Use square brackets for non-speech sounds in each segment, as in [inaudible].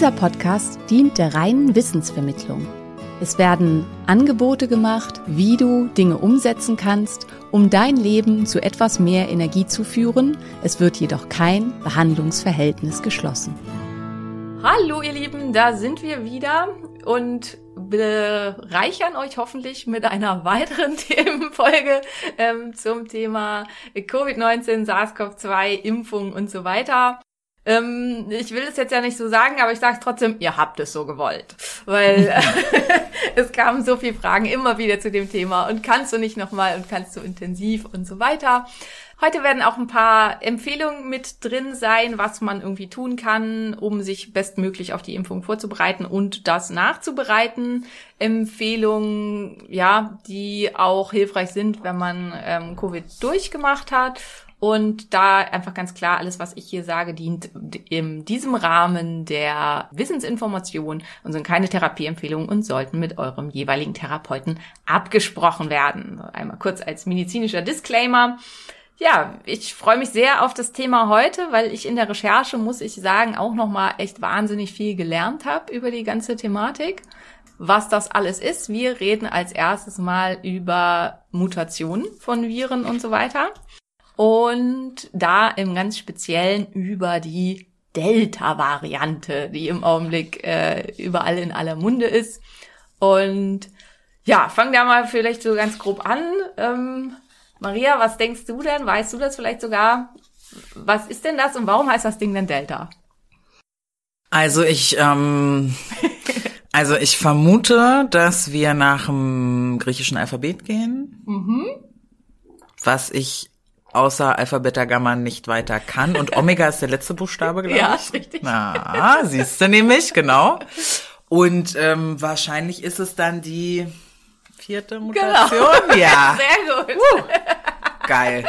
Dieser Podcast dient der reinen Wissensvermittlung. Es werden Angebote gemacht, wie du Dinge umsetzen kannst, um dein Leben zu etwas mehr Energie zu führen. Es wird jedoch kein Behandlungsverhältnis geschlossen. Hallo ihr Lieben, da sind wir wieder und bereichern euch hoffentlich mit einer weiteren [laughs] Themenfolge ähm, zum Thema Covid-19, SARS-CoV-2, Impfung und so weiter. Ähm, ich will es jetzt ja nicht so sagen, aber ich sage es trotzdem, ihr habt es so gewollt. Weil [laughs] [laughs] es kamen so viele Fragen immer wieder zu dem Thema und kannst du nicht nochmal und kannst du intensiv und so weiter. Heute werden auch ein paar Empfehlungen mit drin sein, was man irgendwie tun kann, um sich bestmöglich auf die Impfung vorzubereiten und das nachzubereiten. Empfehlungen, ja, die auch hilfreich sind, wenn man ähm, Covid durchgemacht hat und da einfach ganz klar, alles, was ich hier sage, dient in diesem Rahmen der Wissensinformation und sind keine Therapieempfehlungen und sollten mit eurem jeweiligen Therapeuten abgesprochen werden. Einmal kurz als medizinischer Disclaimer. Ja, ich freue mich sehr auf das Thema heute, weil ich in der Recherche, muss ich sagen, auch nochmal echt wahnsinnig viel gelernt habe über die ganze Thematik. Was das alles ist. Wir reden als erstes mal über Mutationen von Viren und so weiter und da im ganz Speziellen über die Delta-Variante, die im Augenblick äh, überall in aller Munde ist. Und ja, fangen wir mal vielleicht so ganz grob an. Ähm, Maria, was denkst du denn? Weißt du das vielleicht sogar? Was ist denn das und warum heißt das Ding denn Delta? Also ich, ähm, [laughs] also ich vermute, dass wir nach dem griechischen Alphabet gehen. Mhm. Was ich außer Alpha, Beta, Gamma nicht weiter kann. Und Omega ist der letzte Buchstabe, glaube ich. Ja, ist richtig. Na, siehst du nämlich, genau. Und ähm, wahrscheinlich ist es dann die vierte Mutation. Genau. Ja, [laughs] Sehr gut. Uh, geil.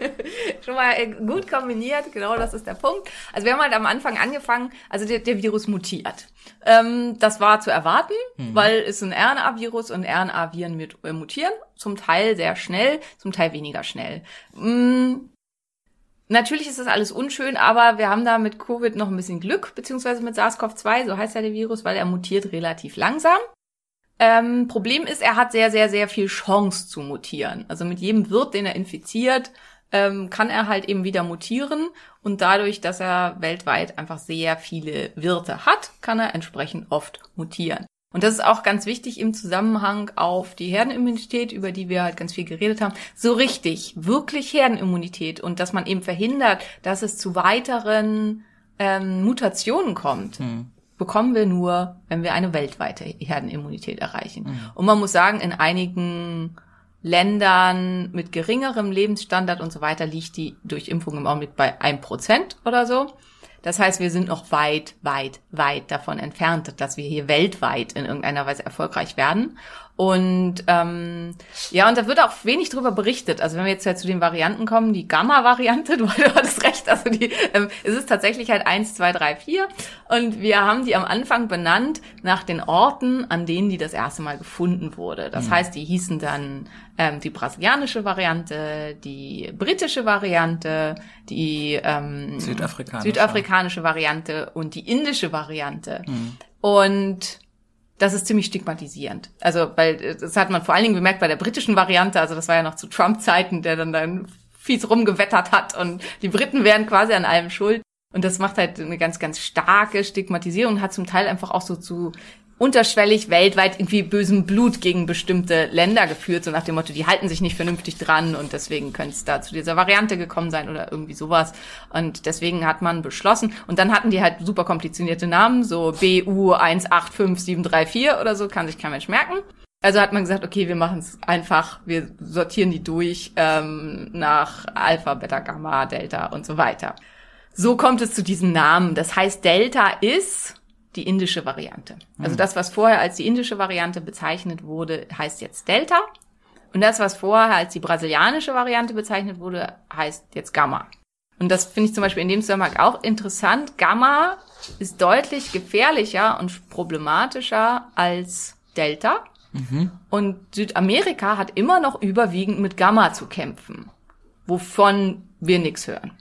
[laughs] Schon mal äh, gut kombiniert, genau das ist der Punkt. Also wir haben halt am Anfang angefangen, also der, der Virus mutiert. Ähm, das war zu erwarten, weil es ein RNA-Virus und RNA-Viren mit, äh, mutieren, zum Teil sehr schnell, zum Teil weniger schnell. Mm, Natürlich ist das alles unschön, aber wir haben da mit Covid noch ein bisschen Glück, beziehungsweise mit SARS-CoV-2, so heißt ja der Virus, weil er mutiert relativ langsam. Ähm, Problem ist, er hat sehr, sehr, sehr viel Chance zu mutieren. Also mit jedem Wirt, den er infiziert, ähm, kann er halt eben wieder mutieren. Und dadurch, dass er weltweit einfach sehr viele Wirte hat, kann er entsprechend oft mutieren. Und das ist auch ganz wichtig im Zusammenhang auf die Herdenimmunität, über die wir halt ganz viel geredet haben. So richtig, wirklich Herdenimmunität und dass man eben verhindert, dass es zu weiteren ähm, Mutationen kommt bekommen wir nur, wenn wir eine weltweite Herdenimmunität erreichen. Und man muss sagen, in einigen Ländern mit geringerem Lebensstandard und so weiter liegt die Durchimpfung im Augenblick bei 1% oder so. Das heißt, wir sind noch weit, weit, weit davon entfernt, dass wir hier weltweit in irgendeiner Weise erfolgreich werden. Und ähm, ja, und da wird auch wenig drüber berichtet. Also wenn wir jetzt ja zu den Varianten kommen, die Gamma-Variante, du, [laughs] du hattest recht, also die, ähm, es ist tatsächlich halt eins, zwei, drei, vier. Und wir haben die am Anfang benannt nach den Orten, an denen die das erste Mal gefunden wurde. Das heißt, die hießen dann ähm, die brasilianische Variante, die britische Variante, die ähm, Südafrikanische. südafrikanische Variante und die indische Variante. Und das ist ziemlich stigmatisierend. Also, weil äh, das hat man vor allen Dingen bemerkt bei der britischen Variante, also das war ja noch zu Trump-Zeiten, der dann dann fies rumgewettert hat und die Briten wären quasi an allem schuld. Und das macht halt eine ganz, ganz starke Stigmatisierung und hat zum Teil einfach auch so zu unterschwellig weltweit irgendwie bösen Blut gegen bestimmte Länder geführt, so nach dem Motto, die halten sich nicht vernünftig dran und deswegen könnte es da zu dieser Variante gekommen sein oder irgendwie sowas. Und deswegen hat man beschlossen. Und dann hatten die halt super komplizierte Namen, so BU 185734 oder so, kann sich kein Mensch merken. Also hat man gesagt, okay, wir machen es einfach, wir sortieren die durch ähm, nach Alpha, Beta, Gamma, Delta und so weiter. So kommt es zu diesen Namen. Das heißt, Delta ist die indische Variante. Also das, was vorher als die indische Variante bezeichnet wurde, heißt jetzt Delta. Und das, was vorher als die brasilianische Variante bezeichnet wurde, heißt jetzt Gamma. Und das finde ich zum Beispiel in dem Zusammenhang auch interessant. Gamma ist deutlich gefährlicher und problematischer als Delta. Und Südamerika hat immer noch überwiegend mit Gamma zu kämpfen, wovon wir nichts hören.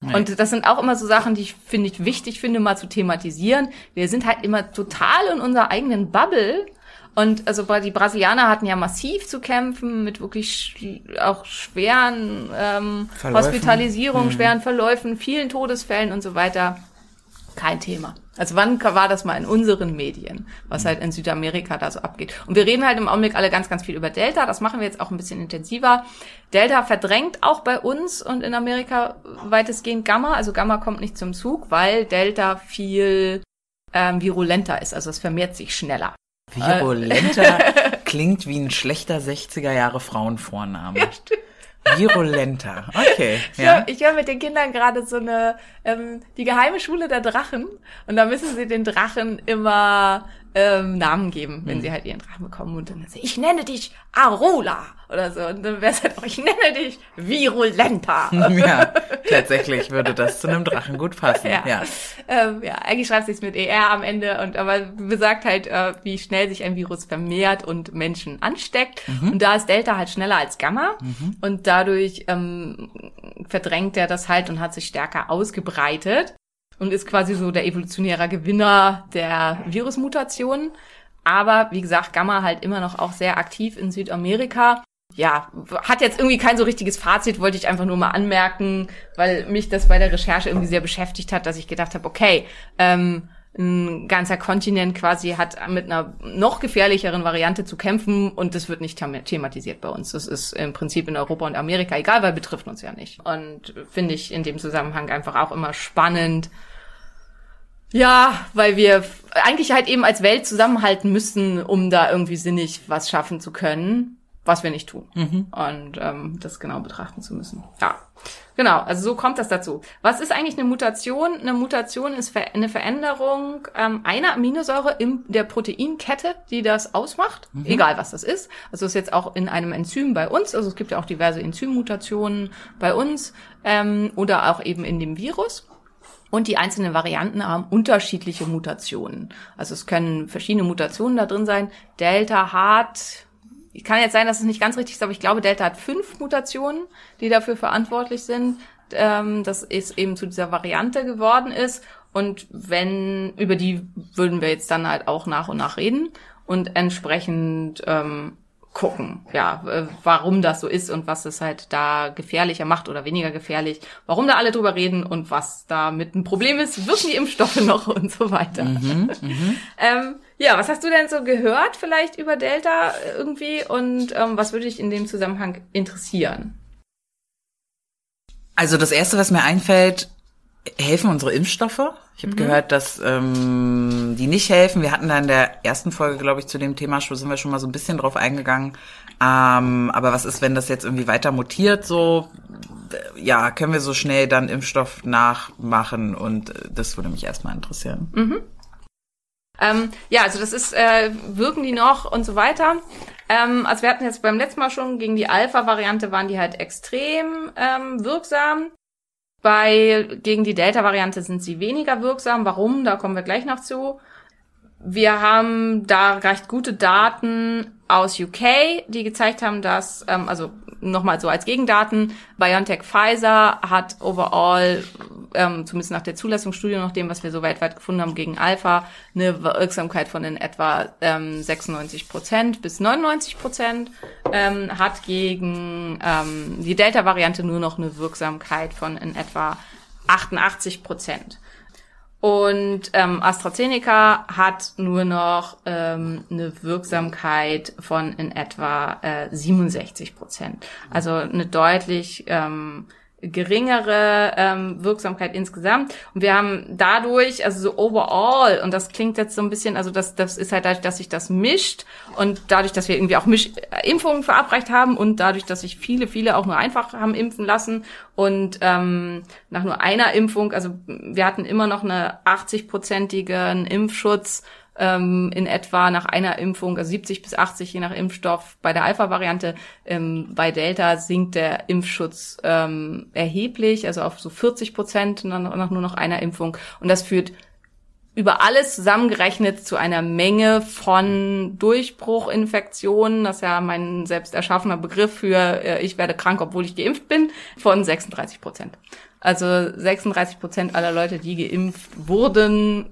Und das sind auch immer so Sachen, die ich finde ich wichtig finde, mal zu thematisieren. Wir sind halt immer total in unserer eigenen Bubble. Und also die Brasilianer hatten ja massiv zu kämpfen mit wirklich auch schweren ähm. Hospitalisierungen, schweren Verläufen, vielen Todesfällen und so weiter. Kein Thema. Also wann war das mal in unseren Medien, was halt in Südamerika da so abgeht? Und wir reden halt im Augenblick alle ganz, ganz viel über Delta. Das machen wir jetzt auch ein bisschen intensiver. Delta verdrängt auch bei uns und in Amerika weitestgehend Gamma. Also Gamma kommt nicht zum Zug, weil Delta viel ähm, virulenter ist. Also es vermehrt sich schneller. Virulenter [laughs] klingt wie ein schlechter 60er Jahre Frauenvorname. Virulenter. Okay. [laughs] Ich Ja. höre ich hör mit den Kindern gerade so eine, ähm, die geheime Schule der Drachen. Und da müssen sie den Drachen immer ähm, Namen geben, wenn sie halt ihren Drachen bekommen. Und dann sie, ich nenne dich Arola oder so. Und dann wäre es halt auch, ich nenne dich Virulenta. [laughs] ja, [laughs] tatsächlich würde das zu einem Drachen gut passen. Ja. Ja. Ähm, ja, eigentlich schreibt sich's mit ER am Ende und aber besagt halt, äh, wie schnell sich ein Virus vermehrt und Menschen ansteckt. Und da ist Delta halt schneller als Gamma und dadurch ähm, verdrängt er das halt und hat sich stärker ausgebreitet und ist quasi so der evolutionäre Gewinner der Virusmutationen. Aber wie gesagt, Gamma halt immer noch auch sehr aktiv in Südamerika ja, hat jetzt irgendwie kein so richtiges Fazit, wollte ich einfach nur mal anmerken, weil mich das bei der Recherche irgendwie sehr beschäftigt hat, dass ich gedacht habe, okay, ähm, ein ganzer Kontinent quasi hat mit einer noch gefährlicheren Variante zu kämpfen und das wird nicht them- thematisiert bei uns. Das ist im Prinzip in Europa und Amerika egal, weil betrifft uns ja nicht. Und finde ich in dem Zusammenhang einfach auch immer spannend, ja, weil wir eigentlich halt eben als Welt zusammenhalten müssen, um da irgendwie sinnig was schaffen zu können, was wir nicht tun. Und ähm, das genau betrachten zu müssen. Ja, genau. Also so kommt das dazu. Was ist eigentlich eine Mutation? Eine Mutation ist eine Veränderung ähm, einer Aminosäure in der Proteinkette, die das ausmacht, egal was das ist. Also ist jetzt auch in einem Enzym bei uns. Also es gibt ja auch diverse Enzymmutationen bei uns ähm, oder auch eben in dem Virus. Und die einzelnen Varianten haben unterschiedliche Mutationen. Also es können verschiedene Mutationen da drin sein. Delta hat, kann jetzt sein, dass es nicht ganz richtig ist, aber ich glaube, Delta hat fünf Mutationen, die dafür verantwortlich sind, ähm, dass es eben zu dieser Variante geworden ist. Und wenn, über die würden wir jetzt dann halt auch nach und nach reden und entsprechend ähm, gucken, ja, warum das so ist und was es halt da gefährlicher macht oder weniger gefährlich, warum da alle drüber reden und was damit ein Problem ist, wirken die Impfstoffe [laughs] noch und so weiter. [laughs] ähm, ja, was hast du denn so gehört vielleicht über Delta irgendwie und ähm, was würde dich in dem Zusammenhang interessieren? Also das erste, was mir einfällt, helfen unsere Impfstoffe. Ich Mhm. habe gehört, dass ähm, die nicht helfen. Wir hatten da in der ersten Folge, glaube ich, zu dem Thema schon sind wir schon mal so ein bisschen drauf eingegangen. Ähm, aber was ist, wenn das jetzt irgendwie weiter mutiert? So, äh, ja, können wir so schnell dann Impfstoff nachmachen? Und äh, das würde mich erstmal interessieren. Mhm. Ähm, ja, also das ist, äh, wirken die noch und so weiter. Ähm, also wir hatten jetzt beim letzten Mal schon gegen die Alpha-Variante waren die halt extrem ähm, wirksam. Bei gegen die Delta-Variante sind sie weniger wirksam. Warum? Da kommen wir gleich noch zu. Wir haben da recht gute Daten aus UK, die gezeigt haben, dass, ähm, also nochmal so als Gegendaten, BioNTech Pfizer hat overall, ähm, zumindest nach der Zulassungsstudie, nach dem, was wir so weltweit gefunden haben, gegen Alpha, eine Wirksamkeit von in etwa ähm, 96 Prozent bis 99 Prozent, ähm, hat gegen ähm, die Delta-Variante nur noch eine Wirksamkeit von in etwa 88 Prozent. Und ähm, AstraZeneca hat nur noch ähm, eine Wirksamkeit von in etwa äh, 67 Prozent. Also eine deutlich ähm, geringere ähm, Wirksamkeit insgesamt. Und wir haben dadurch, also so overall, und das klingt jetzt so ein bisschen, also das, das ist halt dadurch, dass sich das mischt und dadurch, dass wir irgendwie auch Misch äh, Impfungen verabreicht haben und dadurch, dass sich viele, viele auch nur einfach haben impfen lassen und ähm, nach nur einer Impfung, also wir hatten immer noch eine 80-prozentigen Impfschutz ähm, in etwa nach einer Impfung, also 70 bis 80 je nach Impfstoff bei der Alpha-Variante. Ähm, bei Delta sinkt der Impfschutz ähm, erheblich, also auf so 40 Prozent nach, nur noch einer Impfung. Und das führt über alles zusammengerechnet zu einer Menge von Durchbruchinfektionen, das ist ja mein selbst erschaffener Begriff für äh, ich werde krank, obwohl ich geimpft bin, von 36 Prozent. Also 36 Prozent aller Leute, die geimpft wurden,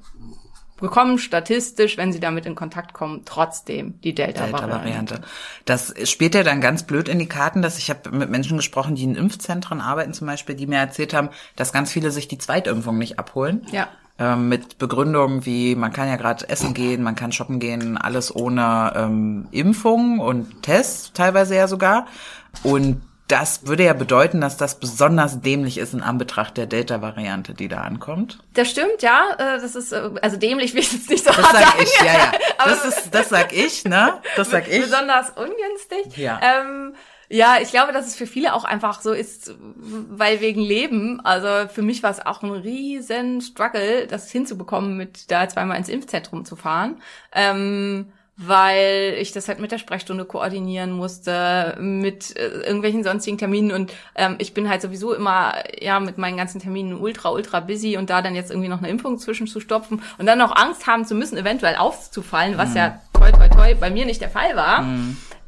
bekommen statistisch, wenn sie damit in Kontakt kommen, trotzdem die Delta-Variante. Delta-Variante. Das spielt ja dann ganz blöd in die Karten, dass ich habe mit Menschen gesprochen, die in Impfzentren arbeiten zum Beispiel, die mir erzählt haben, dass ganz viele sich die Zweitimpfung nicht abholen. Ja. Ähm, mit Begründungen wie, man kann ja gerade essen gehen, man kann shoppen gehen, alles ohne ähm, Impfung und Tests, teilweise ja sogar. Und das würde ja bedeuten, dass das besonders dämlich ist in Anbetracht der Delta-Variante, die da ankommt. Das stimmt, ja. äh, Das ist, äh, also dämlich will ich jetzt nicht so Das hart sag sagen. ich, ja, ja. [laughs] Das ist, das sag ich, ne? Das sag ich. Besonders ungünstig. Ja. Ähm, ja, ich glaube, dass es für viele auch einfach so ist, weil wegen Leben, also für mich war es auch ein riesen Struggle, das hinzubekommen, mit da zweimal ins Impfzentrum zu fahren. Ähm, weil ich das halt mit der Sprechstunde koordinieren musste, mit äh, irgendwelchen sonstigen Terminen. Und ähm, ich bin halt sowieso immer ja mit meinen ganzen Terminen ultra, ultra busy und da dann jetzt irgendwie noch eine Impfung zwischenzustopfen und dann noch Angst haben zu müssen, eventuell aufzufallen, was ja toi toi toi bei mir nicht der Fall war.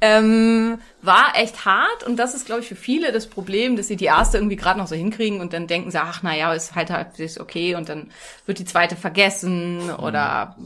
Ähm, war echt hart und das ist, glaube ich, für viele das Problem, dass sie die erste irgendwie gerade noch so hinkriegen und dann denken sie, ach naja, ist halt halt ist okay und dann wird die zweite vergessen oder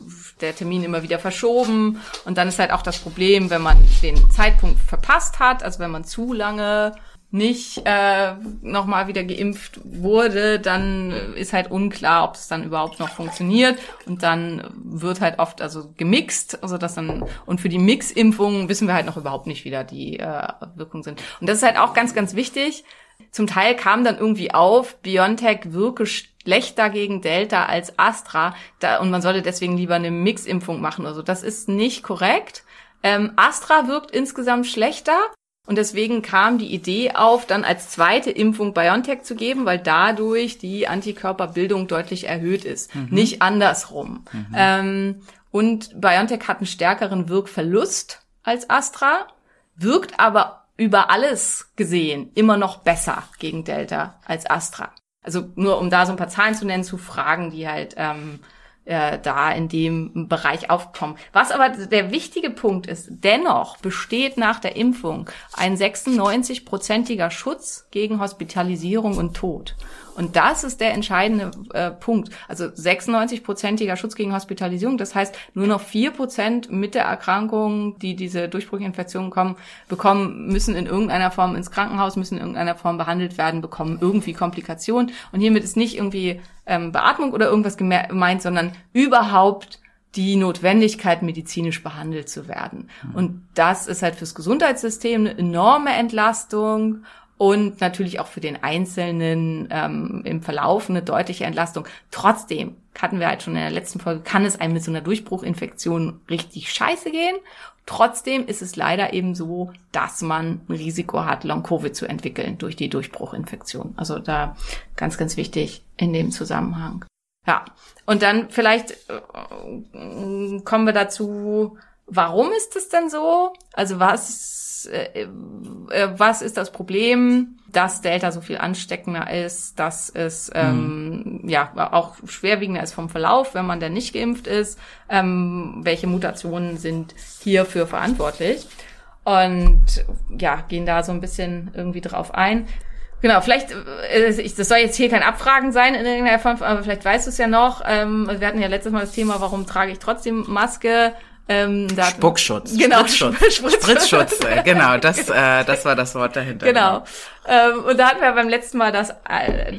der Termin immer wieder verschoben und dann ist halt auch das Problem, wenn man den Zeitpunkt verpasst hat, also wenn man zu lange nicht äh, nochmal wieder geimpft wurde, dann ist halt unklar, ob es dann überhaupt noch funktioniert. Und dann wird halt oft also gemixt, also das dann und für die Mix-Impfungen wissen wir halt noch überhaupt nicht, wie da die äh, Wirkungen sind. Und das ist halt auch ganz, ganz wichtig. Zum Teil kam dann irgendwie auf, BioNTech wirke schlechter gegen Delta als Astra da, und man sollte deswegen lieber eine Mix-Impfung machen. Also das ist nicht korrekt. Ähm, Astra wirkt insgesamt schlechter. Und deswegen kam die Idee auf, dann als zweite Impfung BioNTech zu geben, weil dadurch die Antikörperbildung deutlich erhöht ist. Nicht andersrum. Ähm, und BioNTech hat einen stärkeren Wirkverlust als Astra, wirkt aber über alles gesehen immer noch besser gegen Delta als Astra. Also nur um da so ein paar Zahlen zu nennen, zu Fragen, die halt ähm, äh, da in dem Bereich aufkommen. Was aber der wichtige Punkt ist, dennoch besteht nach der Impfung ein 96-prozentiger Schutz gegen Hospitalisierung und Tod. Und das ist der entscheidende äh, Punkt. Also 96-prozentiger Schutz gegen Hospitalisierung. Das heißt, nur noch 4 Prozent mit der Erkrankung, die diese Durchbruchinfektionen kommen, bekommen, müssen in irgendeiner Form ins Krankenhaus, müssen in irgendeiner Form behandelt werden, bekommen irgendwie Komplikationen. Und hiermit ist nicht irgendwie ähm, Beatmung oder irgendwas geme- gemeint, sondern überhaupt die Notwendigkeit, medizinisch behandelt zu werden. Und das ist halt fürs Gesundheitssystem eine enorme Entlastung und natürlich auch für den Einzelnen ähm, im Verlauf eine deutliche Entlastung. Trotzdem, hatten wir halt schon in der letzten Folge, kann es einem mit so einer Durchbruchinfektion richtig scheiße gehen. Trotzdem ist es leider eben so, dass man ein Risiko hat, Long-Covid zu entwickeln durch die Durchbruchinfektion. Also da ganz, ganz wichtig in dem Zusammenhang. Ja, und dann vielleicht äh, kommen wir dazu, warum ist es denn so? Also was, äh, äh, was ist das Problem, dass Delta so viel ansteckender ist, dass es ähm, ja auch schwerwiegender ist vom Verlauf, wenn man denn nicht geimpft ist? Ähm, welche Mutationen sind hierfür verantwortlich? Und ja, gehen da so ein bisschen irgendwie drauf ein. Genau, vielleicht, äh, das soll jetzt hier kein Abfragen sein in irgendeiner Form, aber vielleicht weißt du es ja noch. Ähm, wir hatten ja letztes Mal das Thema, warum trage ich trotzdem Maske? Ähm, da Spuckschutz. Genau, Spritzschutz. [laughs] Spritzschutz. Spritzschutz. äh, genau, das, äh, [laughs] das war das Wort dahinter. Genau. Ähm, und da hatten wir beim letzten Mal, dass äh,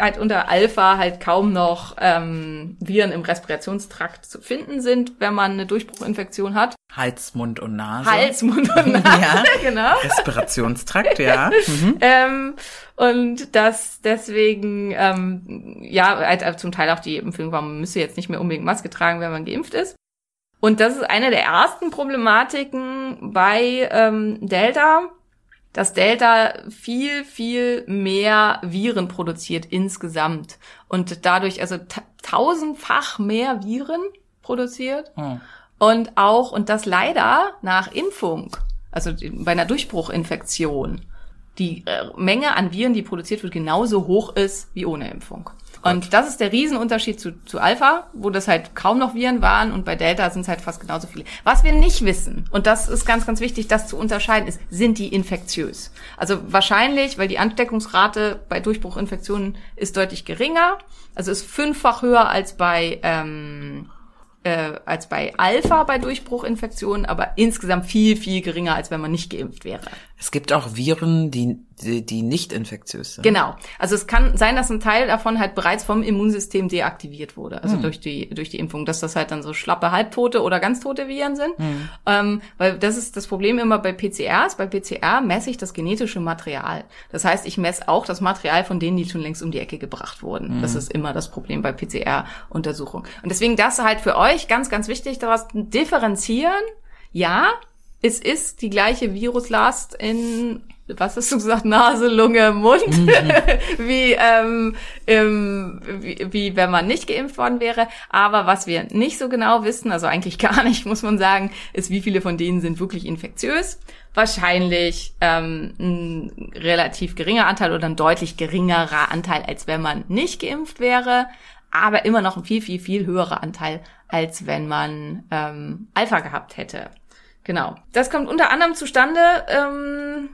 halt unter Alpha halt kaum noch ähm, Viren im Respirationstrakt zu finden sind, wenn man eine Durchbruchinfektion hat. Hals, Mund und Nase. Hals, Mund und [laughs] Nase, Ja. genau. Respirationstrakt, ja. Mhm. Ähm, und dass deswegen, ähm, ja, halt äh, zum Teil auch die Impfung war, man müsse jetzt nicht mehr unbedingt Maske tragen, wenn man geimpft ist. Und das ist eine der ersten Problematiken bei ähm, Delta, dass Delta viel, viel mehr Viren produziert insgesamt. Und dadurch also ta tausendfach mehr Viren produziert. Hm. und auch, und das leider nach Impfung, also bei einer Durchbruchinfektion, die äh, Menge an Viren, die produziert wird, genauso hoch ist wie ohne Impfung. Und das ist der Riesenunterschied zu, zu Alpha, wo das halt kaum noch Viren waren und bei Delta sind es halt fast genauso viele. Was wir nicht wissen, und das ist ganz, ganz wichtig, das zu unterscheiden, ist, sind die infektiös? Also wahrscheinlich, weil die Ansteckungsrate bei Durchbruchinfektionen ist deutlich geringer, also ist fünffach höher als bei ähm, äh, als bei Alpha bei Durchbruchinfektionen, aber insgesamt viel, viel geringer, als wenn man nicht geimpft wäre. Es gibt auch Viren, die, die, die nicht infektiös sind. Genau. Also es kann sein, dass ein Teil davon halt bereits vom Immunsystem deaktiviert wurde, also durch die durch die Impfung, dass das halt dann so schlappe halbtote oder ganz tote Viren sind. Ähm, weil das ist das Problem immer bei PCRs. Bei PCR messe ich das genetische Material. Das heißt, ich messe auch das Material von denen, die schon längst um die Ecke gebracht wurden. Das ist immer das Problem bei PCR-Untersuchungen. Und deswegen das halt für euch ganz, ganz wichtig, daraus differenzieren. Ja, es ist die gleiche Viruslast in, was hast du gesagt, Nase, Lunge, Mund, [laughs] wie, ähm, im, wie, wie wenn man nicht geimpft worden wäre. Aber was wir nicht so genau wissen, also eigentlich [laughs] gar nicht, muss man sagen, ist, wie viele von denen sind wirklich infektiös. Wahrscheinlich ähm, ein relativ geringer Anteil oder ein deutlich geringerer Anteil, als wenn man nicht geimpft wäre, aber immer noch ein viel, viel, viel höherer Anteil, als wenn man ähm, Alpha gehabt hätte. Genau. Das kommt unter anderem zustande, ähm,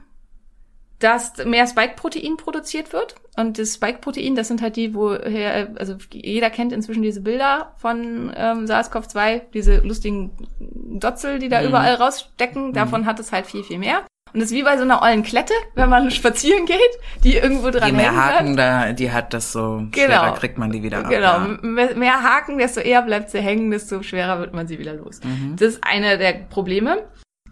dass mehr Spike-Protein produziert wird. Und das Spike-Protein, das sind halt die, woher, also jeder kennt inzwischen diese Bilder von ähm, SARS-CoV-2, diese lustigen Dotzel, die da überall rausstecken. Davon hat es halt viel, viel mehr. Und das ist wie bei so einer ollen Klette, wenn man spazieren geht, die irgendwo dran Je mehr hängen bleibt. Haken da, die hat, desto Genau. schwerer kriegt man die wieder ab. Genau, Ja. M- mehr Haken, desto eher bleibt sie hängen, desto schwerer wird man sie wieder los. Das ist eine der Probleme.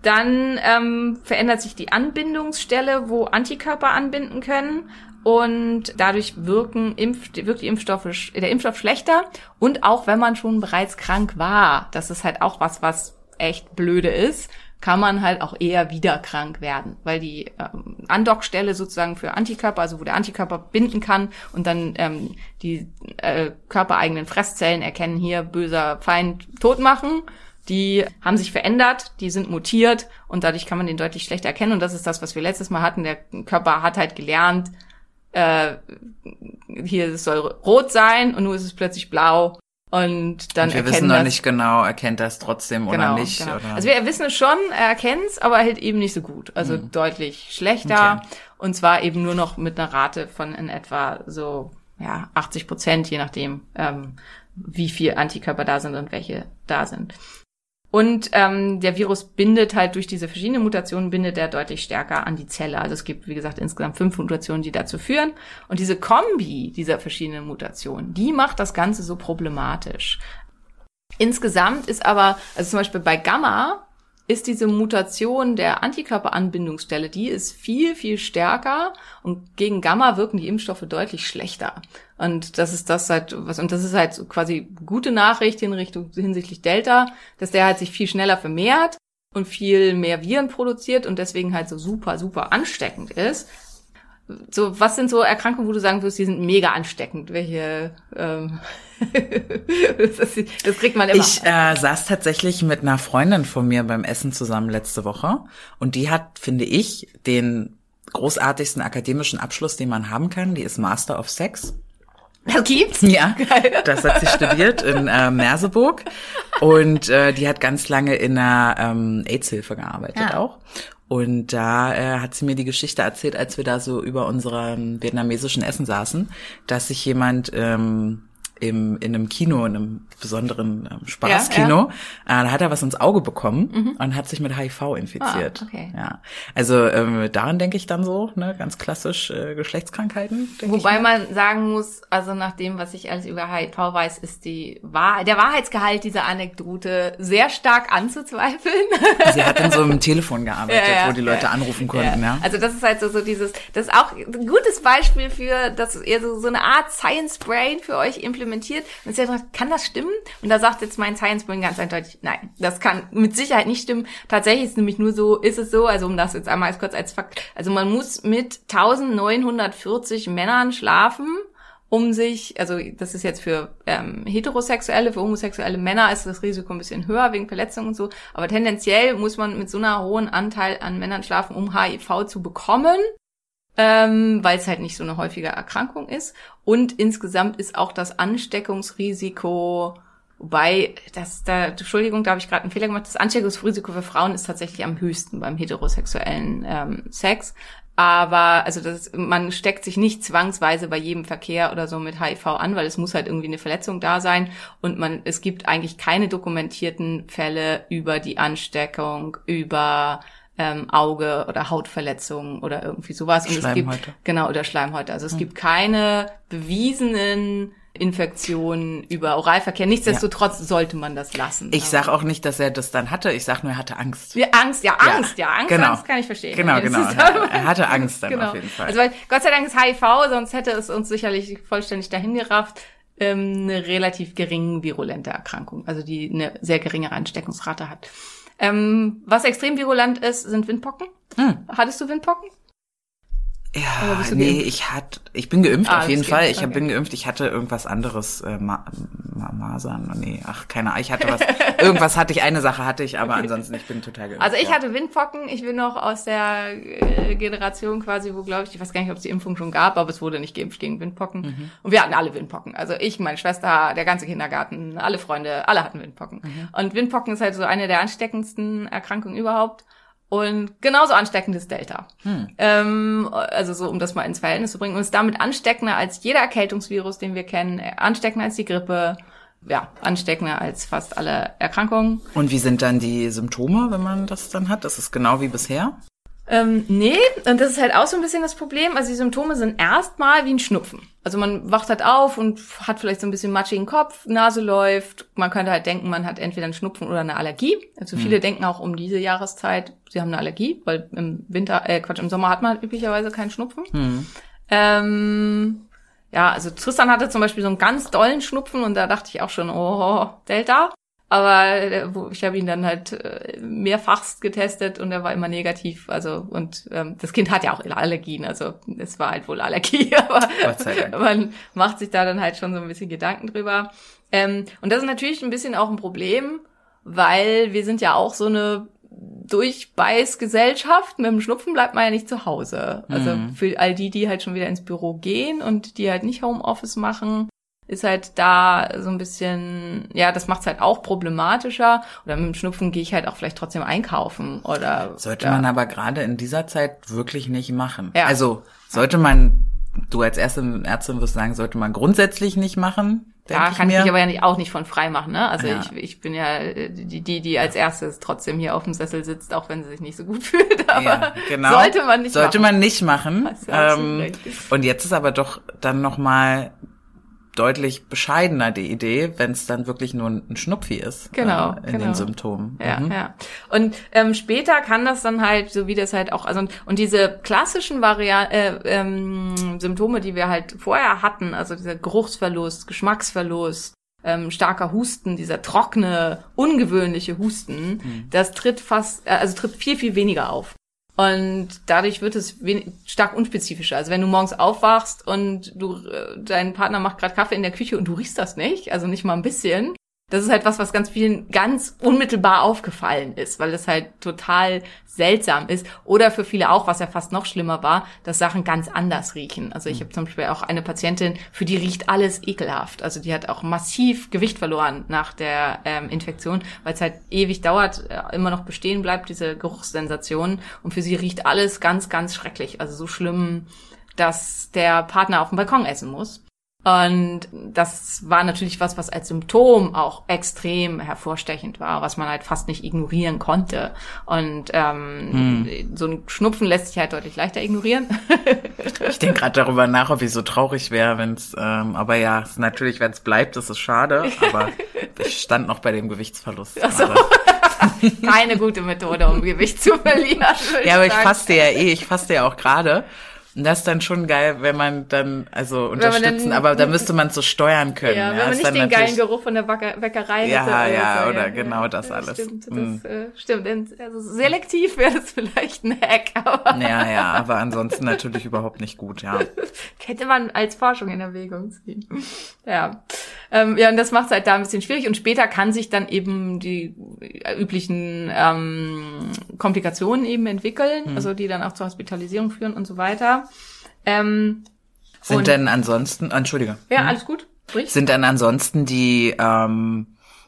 Dann ähm, verändert sich die Anbindungsstelle, wo Antikörper anbinden können. Und dadurch wirken Impf wirkt die Impfstoffe, der Impfstoff schlechter. Und auch wenn man schon bereits krank war, das ist halt auch was, was echt blöde ist, kann man halt auch eher wieder krank werden, weil die ähm, Andockstelle sozusagen für Antikörper, also wo der Antikörper binden kann und dann ähm, die äh, körpereigenen Fresszellen erkennen hier böser Feind tot machen. Die haben sich verändert, die sind mutiert und dadurch kann man den deutlich schlechter erkennen. Und das ist das, was wir letztes Mal hatten. Der Körper hat halt gelernt, äh, hier soll rot sein und nun ist es plötzlich blau. Und dann Und wir wissen noch das- nicht genau, erkennt er es trotzdem oder nicht. Genau. Oder? Also wir wissen es schon, er erkennt es, aber halt eben nicht so gut. Also deutlich schlechter. Okay. Und zwar eben nur noch mit einer Rate von in etwa so ja 80 Prozent, je nachdem, ähm, wie viel Antikörper da sind und welche da sind. Und ähm, der Virus bindet halt durch diese verschiedenen Mutationen, bindet er deutlich stärker an die Zelle. Also es gibt, wie gesagt, insgesamt fünf Mutationen, die dazu führen. Und diese Kombi dieser verschiedenen Mutationen, die macht das Ganze so problematisch. Insgesamt ist aber, also zum Beispiel bei Gamma, ist diese Mutation der Antikörperanbindungsstelle, die ist viel, viel stärker und gegen Gamma wirken die Impfstoffe deutlich schlechter. Und das ist das halt, was, und das ist halt so quasi gute Nachricht in Richtung hinsichtlich Delta, dass der halt sich viel schneller vermehrt und viel mehr Viren produziert und deswegen halt so super, super ansteckend ist. So, was sind so Erkrankungen, wo du sagen würdest, die sind mega ansteckend? Welche, ähm, [laughs] das, das kriegt man immer. Ich äh, saß tatsächlich mit einer Freundin von mir beim Essen zusammen letzte Woche und die hat, finde ich, den großartigsten akademischen Abschluss, den man haben kann. Die ist Master of Sex. Das gibt's? Ja, das hat sie studiert in äh, Merseburg und äh, die hat ganz lange in der ähm, AIDS-Hilfe gearbeitet Ja. auch. Und da äh, hat sie mir die Geschichte erzählt, als wir da so über unserem vietnamesischen Essen saßen, dass sich jemand ähm, im, in einem Kino, in einem besonderen ähm, Spaßkino. Äh, da hat er was ins Auge bekommen und hat sich mit HIV infiziert. Ah, okay. Ja. Also ähm, daran denke ich dann so, ne, ganz klassisch äh, Geschlechtskrankheiten. Wobei mir. man sagen muss, also nach dem, was ich alles über HIV weiß, ist die Wahr der Wahrheitsgehalt dieser Anekdote sehr stark anzuzweifeln. [laughs] Sie hat in so einem [laughs] Telefon gearbeitet, Ja, ja, wo die Leute ja. anrufen konnten, ja. Also das ist halt so, so dieses, das ist auch ein gutes Beispiel für, dass ihr so, so eine Art Science Brain für euch implementiert. Und sie hat gesagt, kann das stimmen? Und da sagt jetzt mein Science Brain ganz eindeutig, nein, das kann mit Sicherheit nicht stimmen. Tatsächlich ist es nämlich nur so, ist es so, also um das jetzt einmal kurz als Fakt, also man muss mit 1940 Männern schlafen, um sich, also das ist jetzt für ähm, heterosexuelle, für homosexuelle Männer ist das Risiko ein bisschen höher wegen Verletzungen und so, aber tendenziell muss man mit so einer hohen Anteil an Männern schlafen, um HIV zu bekommen, ähm, weil es halt nicht so eine häufige Erkrankung ist. Und insgesamt ist auch das Ansteckungsrisiko, wobei, das, da, Entschuldigung, da habe ich gerade einen Fehler gemacht, das Ansteckungsrisiko für Frauen ist tatsächlich am höchsten beim heterosexuellen ähm, Sex. Aber also das, man steckt sich nicht zwangsweise bei jedem Verkehr oder so mit HIV an, weil es muss halt irgendwie eine Verletzung da sein und man es gibt eigentlich keine dokumentierten Fälle über die Ansteckung über ähm, Auge oder Hautverletzungen oder irgendwie sowas. Und es gibt genau oder Schleimhäute. Also es gibt keine bewiesenen Infektionen über Oralverkehr. Nichtsdestotrotz sollte man das lassen. Ich Aber- sag auch nicht, dass er das dann hatte. Ich sag nur, er hatte Angst. ja, Angst, ja, Angst, ja, Angst, genau. Angst kann ich verstehen. Genau, das genau. Er hatte Angst dann genau. auf jeden Fall. Also weil Gott sei Dank ist HIV, sonst hätte es uns sicherlich vollständig dahin gerafft, ähm, eine relativ gering virulente Erkrankung, also die eine sehr geringe Ansteckungsrate hat. Ähm, was extrem virulent ist, sind Windpocken. Hm. Hattest du Windpocken? Ja, nee, geimpft? ich hat, ich bin geimpft Ah, auf jeden Fall. geimpft, Ich okay. bin geimpft. Ich hatte irgendwas anderes, äh, Ma Ma Masern, nee, ach keine Ahnung. Ich hatte was, irgendwas hatte ich. Eine Sache hatte ich, aber ansonsten ich bin total geimpft. Also ich ja. hatte Windpocken. Ich bin noch aus der äh, Generation quasi, wo glaube ich, ich weiß gar nicht, ob es die Impfung schon gab, aber es wurde nicht geimpft gegen Windpocken. Mhm. Und wir hatten alle Windpocken. Also ich, meine Schwester, der ganze Kindergarten, alle Freunde, alle hatten Windpocken. Mhm. Und Windpocken ist halt so eine der ansteckendsten Erkrankungen überhaupt. Und genauso ansteckend ist Delta. Hm. Ähm, also so, um das mal ins Verhältnis zu bringen. Und ist damit ansteckender als jeder Erkältungsvirus, den wir kennen, äh, ansteckender als die Grippe, ja, ansteckender als fast alle Erkrankungen. Und wie sind dann die Symptome, wenn man das dann hat? Das ist genau wie bisher. Ähm, nee, und das ist halt auch so ein bisschen das Problem. Also die Symptome sind erstmal wie ein Schnupfen. Also man wacht halt auf und hat vielleicht so ein bisschen matschigen Kopf, Nase läuft. Man könnte halt denken, man hat entweder einen Schnupfen oder eine Allergie. Also viele denken auch um diese Jahreszeit, sie haben eine Allergie, weil im Winter, äh, Quatsch, im Sommer hat man üblicherweise keinen Schnupfen. Ähm, ja, also Tristan hatte zum Beispiel so einen ganz dollen Schnupfen und da dachte ich auch schon, oh, Delta. Aber äh, ich habe ihn dann halt äh, mehrfachst getestet und er war immer negativ. Also und ähm, das Kind hat ja auch Allergien, also es war halt wohl Allergie, [laughs] aber man macht sich da dann halt schon so ein bisschen Gedanken drüber. Ähm, und das ist natürlich ein bisschen auch ein Problem, weil wir sind ja auch so eine Durchbeißgesellschaft. Mit dem Schnupfen bleibt man ja nicht zu Hause. Also für all die, die halt schon wieder ins Büro gehen und die halt nicht Homeoffice machen, ist halt da so ein bisschen, ja, das macht's halt auch problematischer. Oder mit dem Schnupfen gehe ich halt auch vielleicht trotzdem einkaufen oder Sollte ja. man aber gerade in dieser Zeit wirklich nicht machen. Ja. Also sollte man, du als Ärztin, Ärztin wirst sagen, sollte man grundsätzlich nicht machen. Da kann ich mir. mich aber ja nicht, auch nicht von frei machen, ne? Also Ja. ich, ich bin ja die, die, die als erstes trotzdem hier auf dem Sessel sitzt, auch wenn sie sich nicht so gut [laughs] fühlt. Aber Ja, genau. sollte man nicht Sollte machen. man nicht machen. Ähm, und jetzt ist aber doch dann noch mal deutlich bescheidener die Idee, wenn es dann wirklich nur ein Schnupfi ist. Genau, äh, in genau. den Symptomen. Ja, Mhm. ja. Und ähm, später kann das dann halt, so wie das halt auch, also und diese klassischen Varian äh, ähm, Symptome, die wir halt vorher hatten, also dieser Geruchsverlust, Geschmacksverlust, ähm, starker Husten, dieser trockene, ungewöhnliche Husten, das tritt fast, äh, also tritt viel, viel weniger auf. Und dadurch wird es stark unspezifischer. Also wenn du morgens aufwachst und du äh, dein Partner macht gerade Kaffee in der Küche und du riechst das nicht, also nicht mal ein bisschen, das ist halt was, was ganz vielen ganz unmittelbar aufgefallen ist, weil es halt total seltsam ist. Oder für viele auch, was ja fast noch schlimmer war, dass Sachen ganz anders riechen. Also ich habe zum Beispiel auch eine Patientin, für die riecht alles ekelhaft. Also die hat auch massiv Gewicht verloren nach der ähm, Infektion, weil es halt ewig dauert, äh, immer noch bestehen bleibt, diese Geruchssensation. Und für sie riecht alles ganz, ganz schrecklich. Also so schlimm, dass der Partner auf dem Balkon essen muss. Und das war natürlich was, was als Symptom auch extrem hervorstechend war, was man halt fast nicht ignorieren konnte. Und ähm, so ein Schnupfen lässt sich halt deutlich leichter ignorieren. Ich denke gerade darüber nach, ob ich so traurig wäre, wenn es, ähm, aber ja, natürlich, wenn es bleibt, ist es schade, aber ich stand noch bei dem Gewichtsverlust. Ach so. Keine gute Methode, um Gewicht zu verlieren. Ja, aber ich faste ja eh, ich faste ja auch gerade. Und das ist dann schon geil, wenn man dann, also man dann- unterstützen, aber da müsste man so steuern können. Ja, wenn man nicht den geilen Geruch von der Bäcker Bäckerei Ja, hätte. ja, so, oder genau das ja, alles. Stimmt, das Mm. äh, stimmt. Also selektiv wäre das vielleicht ein Hack, [laughs] aber Ja, ja, aber ansonsten natürlich überhaupt nicht gut, ja. [laughs] hätte man als Forschung in Erwägung ziehen. Ja. Ähm, ja, und das macht es halt da ein bisschen schwierig. Und später kann sich dann eben die üblichen ähm, Komplikationen eben entwickeln, Hm. also die dann auch zur Hospitalisierung führen und so weiter. Ähm, Sind denn ansonsten, Entschuldige. ja, alles gut. Sprich. Sind dann ansonsten die, ähm,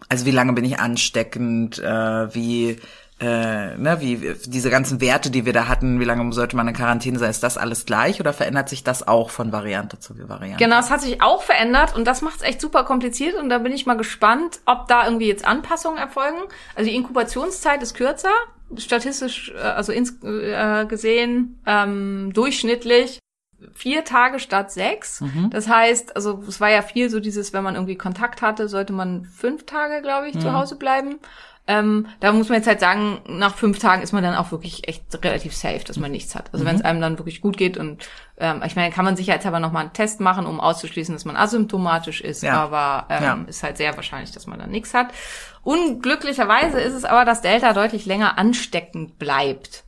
also wie lange bin ich ansteckend, äh, wie, äh, ne, wie diese ganzen Werte, die wir da hatten, wie lange sollte man in Quarantäne sein, ist das alles gleich oder verändert sich das auch von Variante zu Variante? Genau, es hat sich auch verändert und das macht es echt super kompliziert und da bin ich mal gespannt, ob da irgendwie jetzt Anpassungen erfolgen. Also die Inkubationszeit ist kürzer, statistisch, äh, also ins, äh, gesehen ähm, durchschnittlich vier Tage statt sechs. Das heißt, also es war ja viel so dieses, wenn man irgendwie Kontakt hatte, sollte man fünf Tage, glaube ich, zu Hause bleiben. Ähm, da muss man jetzt halt sagen, nach fünf Tagen ist man dann auch wirklich echt relativ safe, dass man nichts hat. Also wenn es einem dann wirklich gut geht und ähm, ich meine, kann man sicherheitshalber nochmal einen Test machen, um auszuschließen, dass man asymptomatisch ist, Ja. aber ähm, Ja. ist halt sehr wahrscheinlich, dass man dann nichts hat. Unglücklicherweise ist es aber, dass Delta deutlich länger ansteckend bleibt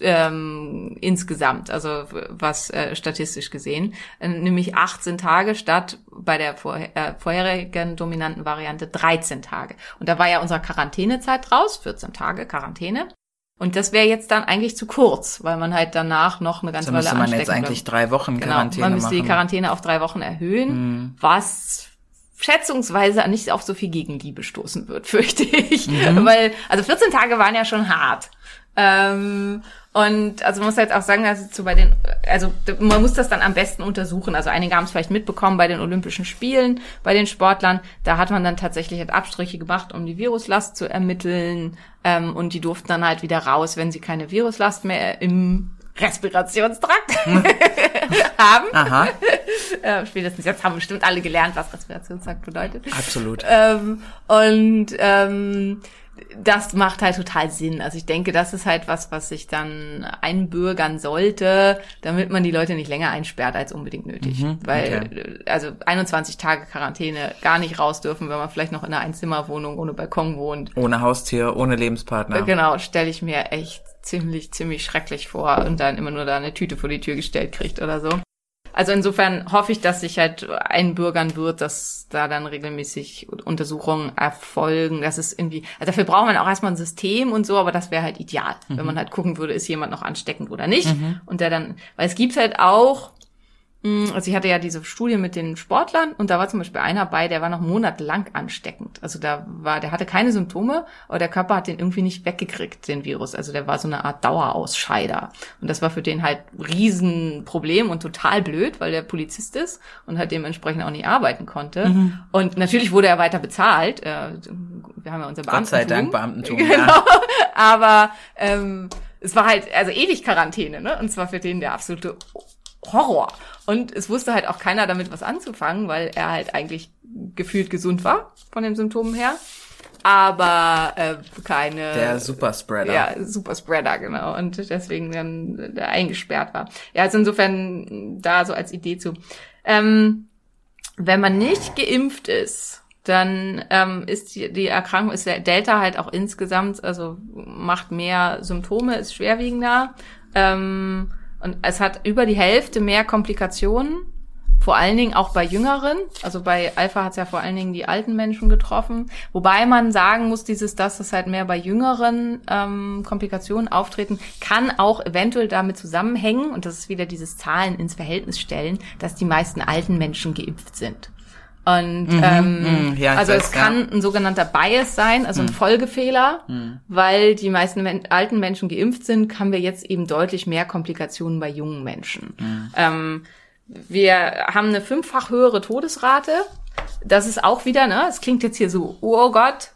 ähm, insgesamt, also was äh, statistisch gesehen, äh, nämlich 18 Tage statt bei der vorher, äh, vorherigen dominanten Variante 13 Tage. Und da war ja unsere Quarantänezeit raus, 14 Tage Quarantäne. Und das wäre jetzt dann eigentlich zu kurz, weil man halt danach noch eine ganze Also Weile müsste man jetzt anstecken eigentlich drei Wochen Genau, Quarantäne man müsste die machen. Mhm. Quarantäne auf drei Wochen erhöhen, was schätzungsweise nicht auf so viel Gegenliebe stoßen wird, [laughs] fürchte ich. Mhm. Weil, also 14 Tage waren ja schon hart. Ähm, und also man muss halt auch sagen, also so bei den, also man muss das dann am besten untersuchen. Also einige haben es vielleicht mitbekommen bei den Olympischen Spielen, bei den Sportlern, da hat man dann tatsächlich halt Abstriche gemacht, um die Viruslast zu ermitteln. Ähm, und die durften dann halt wieder raus, wenn sie keine Viruslast mehr im Respirationstrakt [laughs] haben. Aha, [laughs] Äh, spätestens jetzt haben bestimmt alle gelernt, was Respirationstrakt bedeutet. absolut. Ähm, und ähm, das macht halt total Sinn. Also ich denke, das ist halt was, was sich dann einbürgern sollte, damit man die Leute nicht länger einsperrt als unbedingt nötig. Weil, äh, also 21 Tage Quarantäne gar nicht raus dürfen, wenn man vielleicht noch in einer Einzimmerwohnung ohne Balkon wohnt. Ohne Haustier, ohne Lebenspartner. Genau, stelle ich mir echt ziemlich, ziemlich schrecklich vor und dann immer nur da eine Tüte vor die Tür gestellt kriegt oder so. Also insofern hoffe ich, dass sich halt einbürgern wird, dass da dann regelmäßig Untersuchungen erfolgen. Das ist irgendwie, also dafür braucht man auch erstmal ein System und so, aber das wäre halt ideal, wenn man halt gucken würde, ist jemand noch ansteckend oder nicht. Und der dann, weil es gibt halt auch, also ich hatte ja diese Studie mit den Sportlern und da war zum Beispiel einer bei, der war noch monatelang ansteckend. Also da war, der hatte keine Symptome, aber der Körper hat den irgendwie nicht weggekriegt, den Virus. Also der war so eine Art Dauerausscheider. Und das war für den halt Riesenproblem und total blöd, weil der Polizist ist und halt dementsprechend auch nicht arbeiten konnte. Und natürlich wurde er weiter bezahlt. Äh, Wir haben ja unser Gott sei Beamtentum. Dank Beamtentum, [laughs] Genau. ja. Aber ähm, es war halt, also ewig Quarantäne, ne? Und zwar für den der absolute Horror. Und es wusste halt auch keiner damit was anzufangen, weil er halt eigentlich gefühlt gesund war von den Symptomen her. Aber äh, keine. Der Superspreader. Ja, Super Spreader, genau. Und deswegen dann da eingesperrt war. Ja, also insofern da so als Idee zu. Ähm, wenn man nicht geimpft ist, dann ähm, ist die, die Erkrankung, ist der Delta halt auch insgesamt, also macht mehr Symptome, ist schwerwiegender. Ähm, und es hat über die Hälfte mehr Komplikationen, vor allen Dingen auch bei Jüngeren. Also bei Alpha hat es ja vor allen Dingen die alten Menschen getroffen. Wobei man sagen muss, dieses, dass es halt mehr bei Jüngeren ähm, Komplikationen auftreten, kann auch eventuell damit zusammenhängen, und das ist wieder dieses Zahlen ins Verhältnis stellen, dass die meisten alten Menschen geimpft sind. Und ähm, mhm, ja, also es kann ein sogenannter Bias sein, also ein Folgefehler, weil die meisten Men alten Menschen geimpft sind, haben wir jetzt eben deutlich mehr Komplikationen bei jungen Menschen. Ähm, wir haben eine fünffach höhere Todesrate. Das ist auch wieder, ne, es klingt jetzt hier so, oh Gott,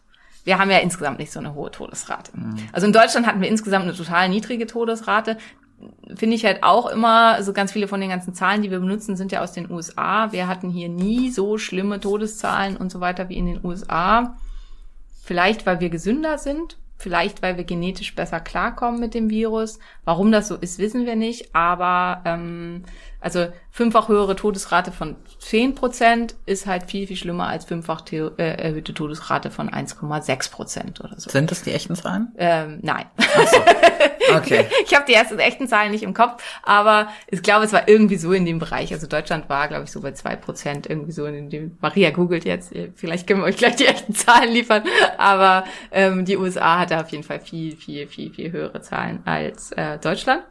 wir haben ja insgesamt nicht so eine hohe Todesrate. Also in Deutschland hatten wir insgesamt eine total niedrige Todesrate. Finde ich halt auch immer, so ganz viele von den ganzen Zahlen, die wir benutzen, sind ja aus den USA. Wir hatten hier nie so schlimme Todeszahlen und so weiter wie in den USA. Vielleicht, weil wir gesünder sind, vielleicht, weil wir genetisch besser klarkommen mit dem Virus. Warum das so ist, wissen wir nicht. Aber ähm, also fünffach höhere Todesrate von 10 Prozent ist halt viel, viel schlimmer als fünffach the- äh, erhöhte Todesrate von 1,6 Prozent oder so. Sind das die echten Zahlen? Ähm, nein. Okay. [laughs] ich habe die ersten echten Zahlen nicht im Kopf, aber ich glaube, es war irgendwie so in dem Bereich. Also Deutschland war, glaube ich, so bei zwei Prozent irgendwie so in dem. Maria googelt jetzt, vielleicht können wir euch gleich die echten Zahlen liefern, aber ähm, die USA hatte auf jeden Fall viel, viel, viel, viel höhere Zahlen als äh, Deutschland.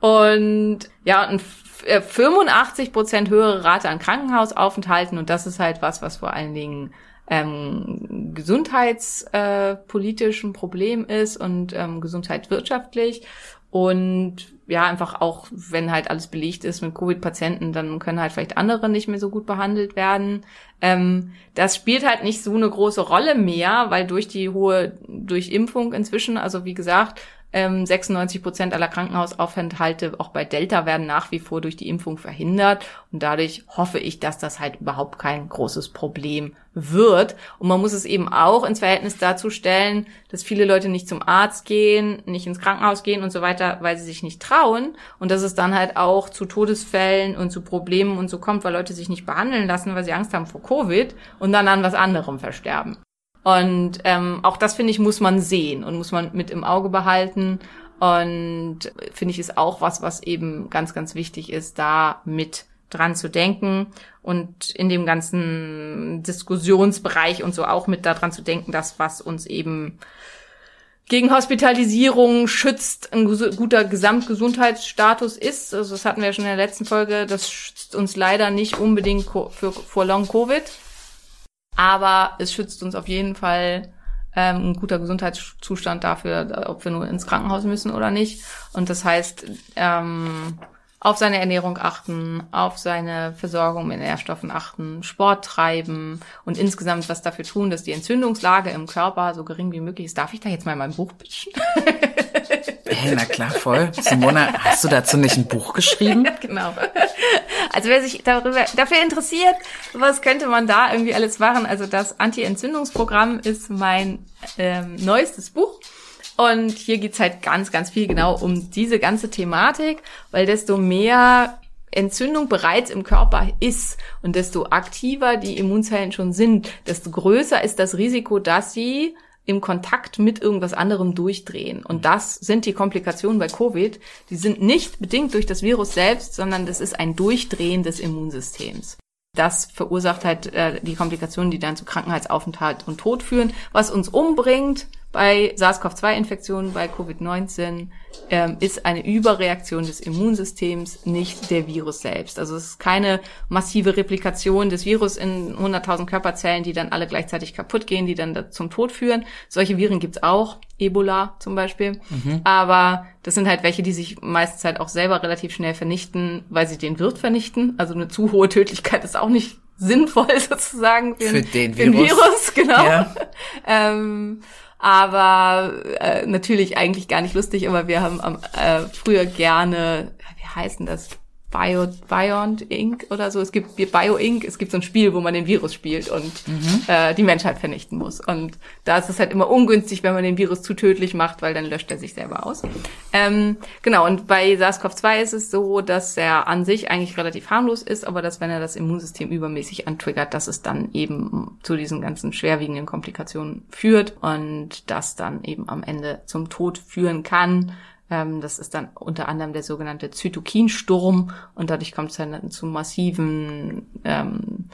Und ja, und 85 Prozent höhere Rate an Krankenhausaufenthalten und das ist halt was, was vor allen Dingen ähm, gesundheitspolitisch äh, politisch ein Problem ist und ähm, gesundheitswirtschaftlich. Und ja, einfach auch, wenn halt alles belegt ist mit Covid-Patienten, dann können halt vielleicht andere nicht mehr so gut behandelt werden. Ähm, das spielt halt nicht so eine große Rolle mehr, weil durch die hohe Durchimpfung inzwischen, also wie gesagt, ähm, 96 Prozent aller Krankenhausaufenthalte auch bei Delta werden nach wie vor durch die Impfung verhindert. Und dadurch hoffe ich, dass das halt überhaupt kein großes Problem wird. Und man muss es eben auch ins Verhältnis dazu stellen, dass viele Leute nicht zum Arzt gehen, nicht ins Krankenhaus gehen und so weiter, weil sie sich nicht trauen. Und dass es dann halt auch zu Todesfällen und zu Problemen und so kommt, weil Leute sich nicht behandeln lassen, weil sie Angst haben vor Covid und dann an was anderem versterben. Und ähm, auch das, finde ich, muss man sehen und muss man mit im Auge behalten. Und finde ich, ist auch was, was eben ganz, ganz wichtig ist, da mit dran zu denken und in dem ganzen Diskussionsbereich und so auch mit daran zu denken, dass was uns eben gegen Hospitalisierung schützt, ein guter Gesamtgesundheitsstatus ist. Also das hatten wir schon in der letzten Folge. Das schützt uns leider nicht unbedingt vor Long Covid. Aber es schützt uns auf jeden Fall ähm, ein guter Gesundheitszustand dafür, ob wir nur ins Krankenhaus müssen oder nicht. Und das heißt, ähm, auf seine Ernährung achten, auf seine Versorgung mit Nährstoffen achten, Sport treiben und insgesamt was dafür tun, dass die Entzündungslage im Körper so gering wie möglich ist. Darf ich da jetzt mal in meinem Buch pitchen? Hey, na klar, voll. Simona, hast du dazu nicht ein Buch geschrieben? [laughs] genau. Also wer sich darüber, dafür interessiert, was könnte man da irgendwie alles machen? Also das Anti-Entzündungsprogramm ist mein ähm, neuestes Buch. Und hier geht's halt ganz, ganz viel genau um diese ganze Thematik, weil desto mehr Entzündung bereits im Körper ist und desto aktiver die Immunzellen schon sind, desto größer ist das Risiko, dass sie im Kontakt mit irgendwas anderem durchdrehen. Und das sind die Komplikationen bei Covid. Die sind nicht bedingt durch das Virus selbst, sondern das ist ein Durchdrehen des Immunsystems. Das verursacht halt äh, die Komplikationen, die dann zu Krankenhausaufenthalt und Tod führen. Was uns umbringt bei SARS-CoV-2-Infektionen, bei Covid-19, ähm, ist eine Überreaktion des Immunsystems, nicht der Virus selbst. Also es ist keine massive Replikation des Virus in 100.000 Körperzellen, die dann alle gleichzeitig kaputt gehen, die dann da zum Tod führen. Solche Viren gibt's auch, Ebola zum Beispiel. Aber das sind halt welche, die sich meistens halt auch selber relativ schnell vernichten, weil sie den Wirt vernichten. Also eine zu hohe Tödlichkeit ist auch nicht [laughs] sinnvoll sozusagen für, Für den den Virus. Virus genau. Ja. [laughs] ähm, aber äh, natürlich eigentlich gar nicht lustig, aber wir haben am, äh, früher gerne, wie heißt denn das? Bio, Biond Inc. oder so. Es gibt Bio Inc. Es gibt so ein Spiel, wo man den Virus spielt und äh, die Menschheit vernichten muss. Und da ist es halt immer ungünstig, wenn man den Virus zu tödlich macht, weil dann löscht er sich selber aus. Ähm, genau, und bei SARS-CoV-2 ist es so, dass er an sich eigentlich relativ harmlos ist, aber dass wenn er das Immunsystem übermäßig antriggert, dass es dann eben zu diesen ganzen schwerwiegenden Komplikationen führt und das dann eben am Ende zum Tod führen kann. Ähm, das ist dann unter anderem der sogenannte Zytokinsturm und dadurch kommt es dann zu massiven ähm,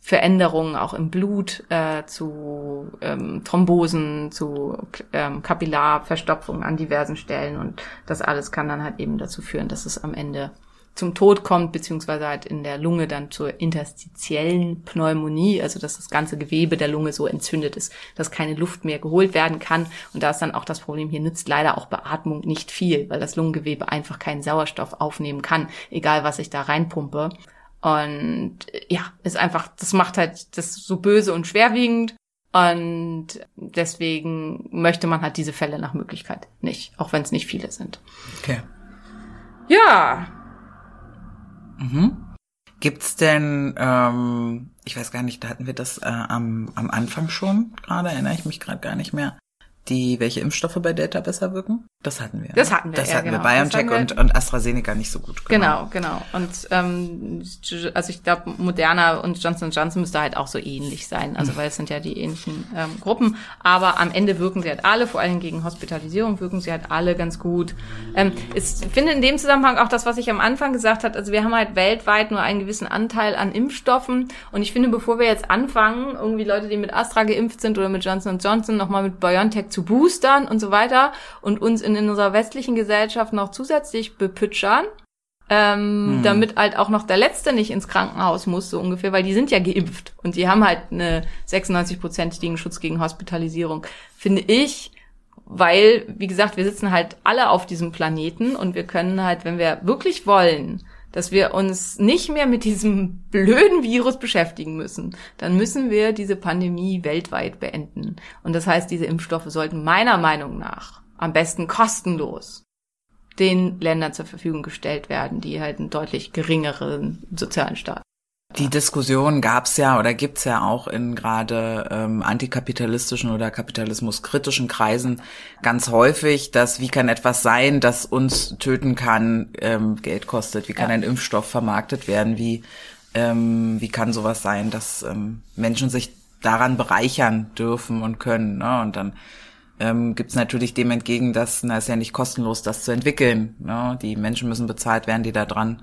Veränderungen auch im Blut, äh, zu ähm, Thrombosen, zu ähm, Kapillarverstopfungen an diversen Stellen und das alles kann dann halt eben dazu führen, dass es am Ende zum Tod kommt, beziehungsweise halt in der Lunge dann zur interstitiellen Pneumonie, also dass das ganze Gewebe der Lunge so entzündet ist, dass keine Luft mehr geholt werden kann. Und da ist dann auch das Problem, hier nützt leider auch Beatmung nicht viel, weil das Lungengewebe einfach keinen Sauerstoff aufnehmen kann, egal was ich da reinpumpe. Und ja, ist einfach, das macht halt das so böse und schwerwiegend. Und deswegen möchte man halt diese Fälle nach Möglichkeit nicht, auch wenn es nicht viele sind. Okay. Ja, Gibt's denn, ähm, ich weiß gar nicht, da hatten wir das äh, am, am Anfang schon, gerade erinnere ich mich gerade gar nicht mehr, die, welche Impfstoffe bei Delta besser wirken? Das hatten wir. Das ne? hatten wir, Das ja, hatten genau. wir. BioNTech hatten wir- und, und AstraZeneca nicht so gut. Genau, genau. Und ähm, also ich glaube, Moderna und Johnson Johnson müsste halt auch so ähnlich sein. Also weil es sind ja die ähnlichen ähm, Gruppen. Aber am Ende wirken sie halt alle, vor allem gegen Hospitalisierung wirken sie halt alle ganz gut. Ähm, ich finde in dem Zusammenhang auch das, was ich am Anfang gesagt habe. Also wir haben halt weltweit nur einen gewissen Anteil an Impfstoffen. Und ich finde, bevor wir jetzt anfangen, irgendwie Leute, die mit Astra geimpft sind oder mit Johnson Johnson, nochmal mit BioNTech zu boostern und so weiter und uns in, in unserer westlichen Gesellschaft noch zusätzlich bepütschern, ähm, damit halt auch noch der Letzte nicht ins Krankenhaus muss, so ungefähr, weil die sind ja geimpft und die haben halt eine 96-prozentigen Schutz gegen Hospitalisierung, finde ich, weil, wie gesagt, wir sitzen halt alle auf diesem Planeten und wir können halt, wenn wir wirklich wollen, dass wir uns nicht mehr mit diesem [laughs] blöden Virus beschäftigen müssen, dann müssen wir diese Pandemie weltweit beenden. Und das heißt, diese Impfstoffe sollten meiner Meinung nach am besten kostenlos den Ländern zur Verfügung gestellt werden, die halt einen deutlich geringeren sozialen Staat. Die Diskussion gab's ja oder gibt's ja auch in gerade ähm, antikapitalistischen oder kapitalismuskritischen Kreisen ganz häufig, dass wie kann etwas sein, das uns töten kann, ähm, Geld kostet, wie kann Ja. ein Impfstoff vermarktet werden, wie ähm, wie kann sowas sein, dass ähm, Menschen sich daran bereichern dürfen und können. Ne? Und dann ähm, gibt es natürlich dem entgegen, dass na, ist ja nicht kostenlos, das zu entwickeln. Ne? Die Menschen müssen bezahlt werden, die da dran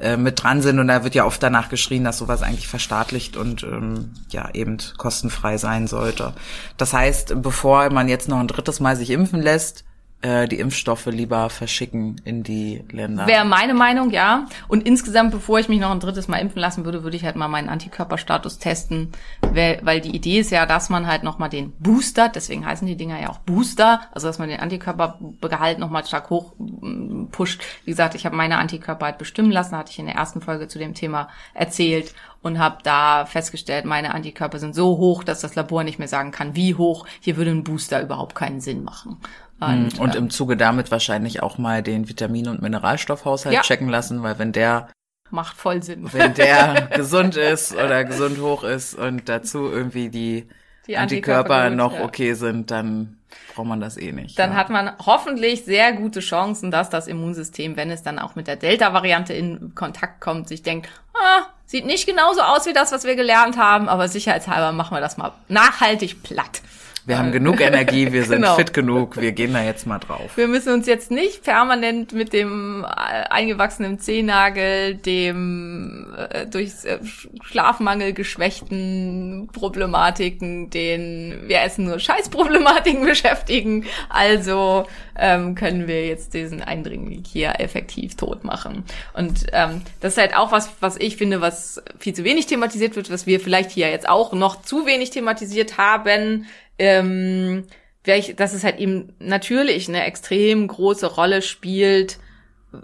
äh, mit dran sind. Und da wird ja oft danach geschrien, dass sowas eigentlich verstaatlicht und ähm, ja eben kostenfrei sein sollte. Das heißt, bevor man jetzt noch ein drittes Mal sich impfen lässt, äh, die Impfstoffe lieber verschicken in die Länder. Wäre meine Meinung, ja. Und insgesamt, bevor ich mich noch ein drittes Mal impfen lassen würde, würde ich halt mal meinen Antikörperstatus testen, weil, weil die Idee ist ja, dass man halt nochmal den Booster, deswegen heißen die Dinger ja auch Booster, also dass man den Antikörpergehalt nochmal stark hoch mm, pusht. Wie gesagt, ich habe meine Antikörper halt bestimmen lassen, hatte ich in der ersten Folge zu dem Thema erzählt und habe da festgestellt, meine Antikörper sind so hoch, dass das Labor nicht mehr sagen kann, wie hoch. Hier würde ein Booster überhaupt keinen Sinn machen. Und, und äh, im Zuge damit wahrscheinlich auch mal den Vitamin- und Mineralstoffhaushalt Ja. checken lassen, weil wenn der macht voll Sinn. wenn der [laughs] gesund ist oder gesund hoch ist und dazu irgendwie die, Die Antikörper, Antikörper noch ja. okay sind, dann braucht man das eh nicht. dann ja. hat man hoffentlich sehr gute Chancen, dass das Immunsystem, wenn es dann auch mit der Delta-Variante in Kontakt kommt, sich denkt, ah, sieht nicht genauso aus wie das, was wir gelernt haben, aber sicherheitshalber machen wir das mal nachhaltig platt. Wir haben genug Energie, wir sind [laughs] Genau. fit genug, wir gehen da jetzt mal drauf. Wir müssen uns jetzt nicht permanent mit dem äh, eingewachsenen Zehennagel, dem äh, durch äh, Schlafmangel geschwächten Problematiken, den wir essen nur Scheißproblematiken [laughs] beschäftigen. Also ähm, können wir jetzt diesen Eindringling hier effektiv tot machen. Und ähm, das ist halt auch was, was ich finde, was viel zu wenig thematisiert wird, was wir vielleicht hier jetzt auch noch zu wenig thematisiert haben. Ähm, welch, dass es halt eben natürlich eine extrem große Rolle spielt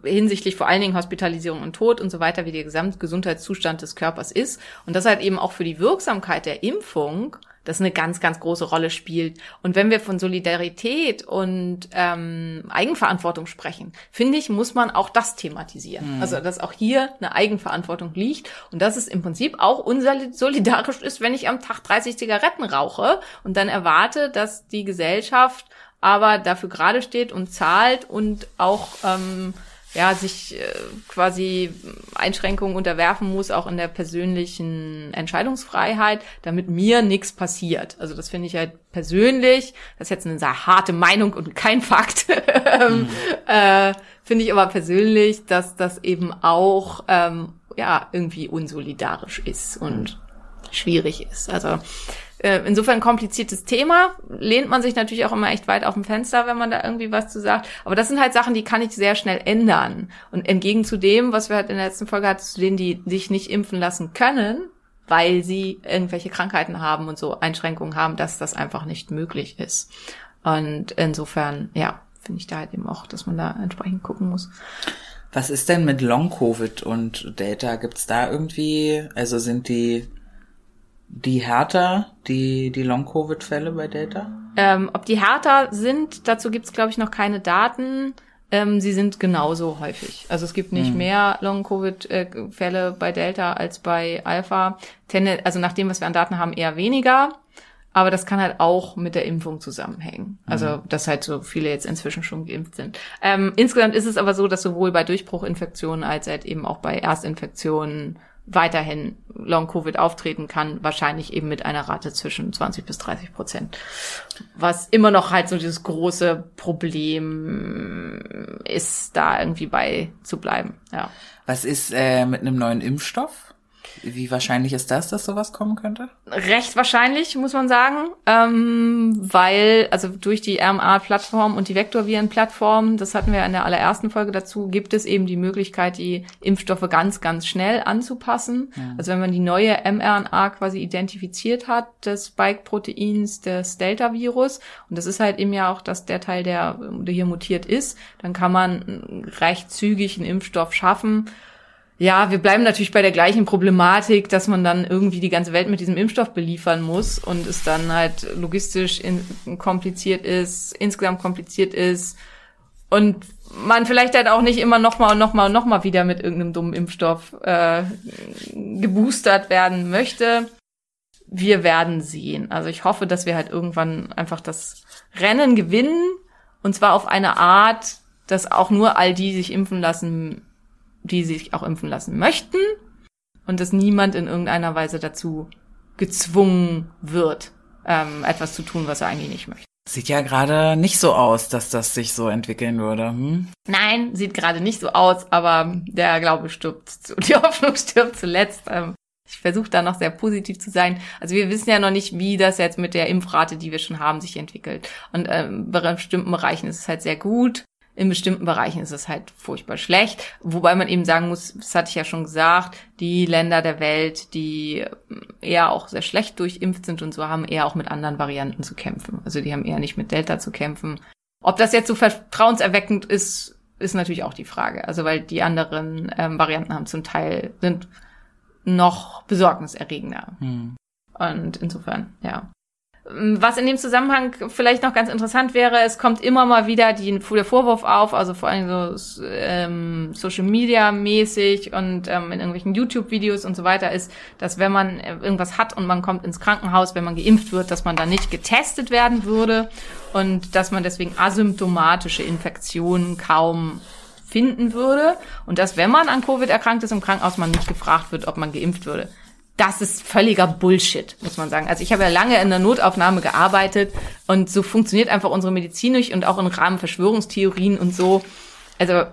hinsichtlich vor allen Dingen Hospitalisierung und Tod und so weiter, wie der Gesamtgesundheitszustand des Körpers ist. Und das halt eben auch für die Wirksamkeit der Impfung das eine ganz, ganz große Rolle spielt. Und wenn wir von Solidarität und ähm, Eigenverantwortung sprechen, finde ich, muss man auch das thematisieren. Also, dass auch hier eine Eigenverantwortung liegt und dass es im Prinzip auch unsolidarisch ist, wenn ich am Tag 30 Zigaretten rauche und dann erwarte, dass die Gesellschaft aber dafür gerade steht und zahlt und auch ähm, ja sich äh, quasi Einschränkungen unterwerfen muss, auch in der persönlichen Entscheidungsfreiheit, damit mir nichts passiert. Also das finde ich halt persönlich, das ist jetzt eine sehr harte Meinung und kein Fakt, [laughs] ähm, äh, finde ich aber persönlich, dass das eben auch ähm, ja irgendwie unsolidarisch ist und schwierig ist. Also äh, insofern kompliziertes Thema. Lehnt man sich natürlich auch immer echt weit auf dem Fenster, wenn man da irgendwie was zu sagt. Aber das sind halt Sachen, die kann ich sehr schnell ändern. Und entgegen zu dem, was wir halt in der letzten Folge hatten, zu denen, die sich nicht impfen lassen können, weil sie irgendwelche Krankheiten haben und so Einschränkungen haben, dass das einfach nicht möglich ist. Und insofern, ja, finde ich da halt eben auch, dass man da entsprechend gucken muss. Was ist denn mit Long-Covid und Delta? Gibt's da irgendwie, also sind die, die härter, die, die Long-Covid-Fälle bei Delta? Ähm, ob die härter sind, dazu gibt's glaube ich, noch keine Daten. Ähm, sie sind genauso häufig. Also es gibt nicht mehr Long-Covid-Fälle bei Delta als bei Alpha. Tende, also nach dem, was wir an Daten haben, eher weniger. Aber das kann halt auch mit der Impfung zusammenhängen. Also, dass halt so viele jetzt inzwischen schon geimpft sind. Ähm, insgesamt ist es aber so, dass sowohl bei Durchbruchinfektionen als halt eben auch bei Erstinfektionen weiterhin Long-Covid auftreten kann, wahrscheinlich eben mit einer Rate zwischen 20 bis 30 Prozent. Was immer noch halt so dieses große Problem ist, da irgendwie bei zu bleiben. Ja. Was ist äh, mit einem neuen Impfstoff? Wie wahrscheinlich ist das, dass sowas kommen könnte? Recht wahrscheinlich, muss man sagen, ähm, weil, also durch die RMA-Plattform und die Vektorviren-Plattform, das hatten wir in der allerersten Folge dazu, gibt es eben die Möglichkeit, die Impfstoffe ganz, ganz schnell anzupassen. Also wenn man die neue mRNA quasi identifiziert hat, des Spike-Proteins des Delta-Virus, und das ist halt eben ja auch das, der Teil, der, der hier mutiert ist, dann kann man recht zügig einen Impfstoff schaffen, ja, wir bleiben natürlich bei der gleichen Problematik, dass man dann irgendwie die ganze Welt mit diesem Impfstoff beliefern muss und es dann halt logistisch in, kompliziert ist, insgesamt kompliziert ist und man vielleicht halt auch nicht immer nochmal und nochmal und nochmal wieder mit irgendeinem dummen Impfstoff äh, geboostert werden möchte. Wir werden sehen. Also ich hoffe, dass wir halt irgendwann einfach das Rennen gewinnen und zwar auf eine Art, dass auch nur all die sich impfen lassen die sich auch impfen lassen möchten und dass niemand in irgendeiner Weise dazu gezwungen wird, ähm, etwas zu tun, was er eigentlich nicht möchte. Sieht ja gerade nicht so aus, dass das sich so entwickeln würde. Hm? Nein, sieht gerade nicht so aus, aber der Glaube stirbt, zu, [laughs] die Hoffnung stirbt zuletzt. Ähm, ich versuche da noch sehr positiv zu sein. Also wir wissen ja noch nicht, wie das jetzt mit der Impfrate, die wir schon haben, sich entwickelt. Und ähm, bei bestimmten Bereichen ist es halt sehr gut. In bestimmten Bereichen ist es halt furchtbar schlecht. Wobei man eben sagen muss, das hatte ich ja schon gesagt, die Länder der Welt, die eher auch sehr schlecht durchimpft sind und so, haben eher auch mit anderen Varianten zu kämpfen. Also die haben eher nicht mit Delta zu kämpfen. Ob das jetzt so vertrauenserweckend ist, ist natürlich auch die Frage. Also weil die anderen ähm, Varianten haben zum Teil, sind noch besorgniserregender. Hm. Und insofern, ja. Was in dem Zusammenhang vielleicht noch ganz interessant wäre, es kommt immer mal wieder die, der Vorwurf auf, also vor allem so ähm, Social Media mäßig und ähm, in irgendwelchen YouTube-Videos und so weiter, ist, dass wenn man irgendwas hat und man kommt ins Krankenhaus, wenn man geimpft wird, dass man dann nicht getestet werden würde und dass man deswegen asymptomatische Infektionen kaum finden würde. Und dass, wenn man an Covid erkrankt ist im Krankenhaus, man nicht gefragt wird, ob man geimpft würde das ist völliger Bullshit, muss man sagen. Also ich habe ja lange in der Notaufnahme gearbeitet und so funktioniert einfach unsere Medizin nicht und auch im Rahmen Verschwörungstheorien und so. Also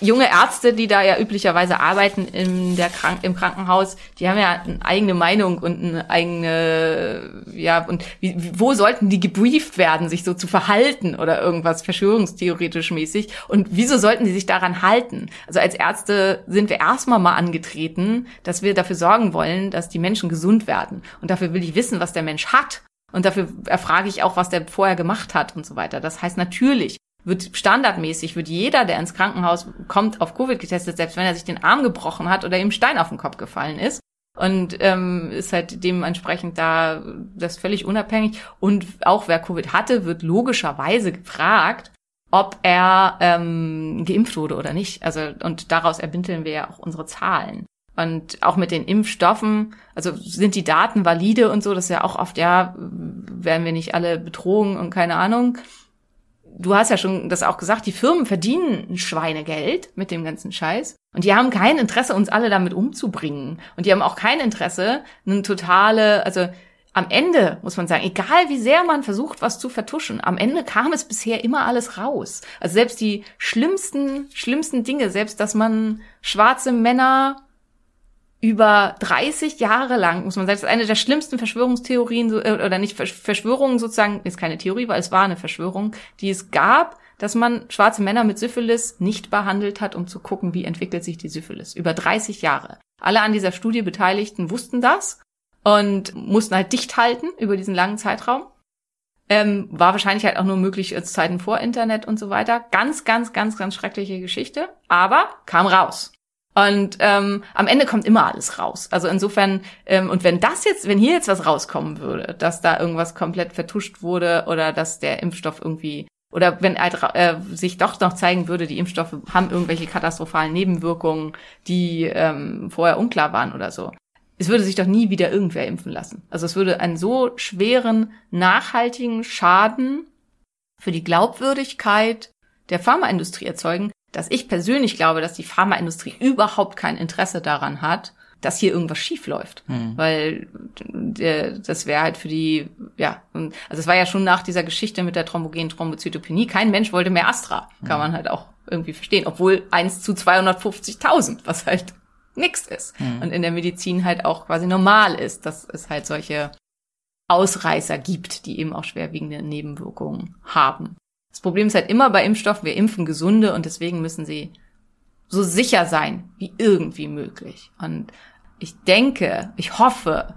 junge Ärzte, die da ja üblicherweise arbeiten in der Krank im Krankenhaus, die haben ja eine eigene Meinung und eine eigene, ja, und wie, wo sollten die gebrieft werden, sich so zu verhalten oder irgendwas verschwörungstheoretisch mäßig? Und wieso sollten die sich daran halten? Also als Ärzte sind wir erstmal mal angetreten, dass wir dafür sorgen wollen, dass die Menschen gesund werden. Und dafür will ich wissen, was der Mensch hat. Und dafür erfrage ich auch, was der vorher gemacht hat und so weiter. Das heißt natürlich, wird standardmäßig, wird jeder, der ins Krankenhaus kommt, auf Covid getestet, selbst wenn er sich den Arm gebrochen hat oder ihm Stein auf den Kopf gefallen ist. Und ähm, ist halt dementsprechend da das völlig unabhängig. Und auch wer Covid hatte, wird logischerweise gefragt, ob er ähm, geimpft wurde oder nicht. Also und daraus erbindeln wir ja auch unsere Zahlen. Und auch mit den Impfstoffen, also sind die Daten valide und so, das ist ja auch oft, ja, werden wir nicht alle betrogen und keine Ahnung du hast ja schon das auch gesagt, die Firmen verdienen ein Schweinegeld mit dem ganzen Scheiß. Und die haben kein Interesse, uns alle damit umzubringen. Und die haben auch kein Interesse, eine totale, also am Ende muss man sagen, egal wie sehr man versucht, was zu vertuschen, am Ende kam es bisher immer alles raus. Also selbst die schlimmsten, schlimmsten Dinge, selbst dass man schwarze Männer über 30 Jahre lang, muss man sagen, das ist eine der schlimmsten Verschwörungstheorien, äh, oder nicht Versch- Verschwörungen sozusagen, ist keine Theorie, weil es war eine Verschwörung, die es gab, dass man schwarze Männer mit Syphilis nicht behandelt hat, um zu gucken, wie entwickelt sich die Syphilis. Über 30 Jahre. Alle an dieser Studie Beteiligten wussten das und mussten halt dicht halten über diesen langen Zeitraum. Ähm, war wahrscheinlich halt auch nur möglich als Zeiten vor Internet und so weiter. Ganz, ganz, ganz, ganz schreckliche Geschichte. Aber kam raus. Und ähm, am Ende kommt immer alles raus. Also insofern, ähm, und wenn das jetzt, wenn hier jetzt was rauskommen würde, dass da irgendwas komplett vertuscht wurde oder dass der Impfstoff irgendwie oder wenn halt, äh, sich doch noch zeigen würde, die Impfstoffe haben irgendwelche katastrophalen Nebenwirkungen, die ähm, vorher unklar waren oder so. Es würde sich doch nie wieder irgendwer impfen lassen. Also es würde einen so schweren, nachhaltigen Schaden für die Glaubwürdigkeit der Pharmaindustrie erzeugen, dass ich persönlich glaube, dass die Pharmaindustrie überhaupt kein Interesse daran hat, dass hier irgendwas schief läuft. Weil äh, das wäre halt für die, ja, also es war ja schon nach dieser Geschichte mit der thrombogenen Thrombozytopenie, kein Mensch wollte mehr Astra. Kann man halt auch irgendwie verstehen. Obwohl eins zu 250.000, was halt nix ist. Und in der Medizin halt auch quasi normal ist, dass es halt solche Ausreißer gibt, die eben auch schwerwiegende Nebenwirkungen haben. Das Problem ist halt immer bei Impfstoffen, wir impfen Gesunde und deswegen müssen sie so sicher sein wie irgendwie möglich. Und ich denke, ich hoffe,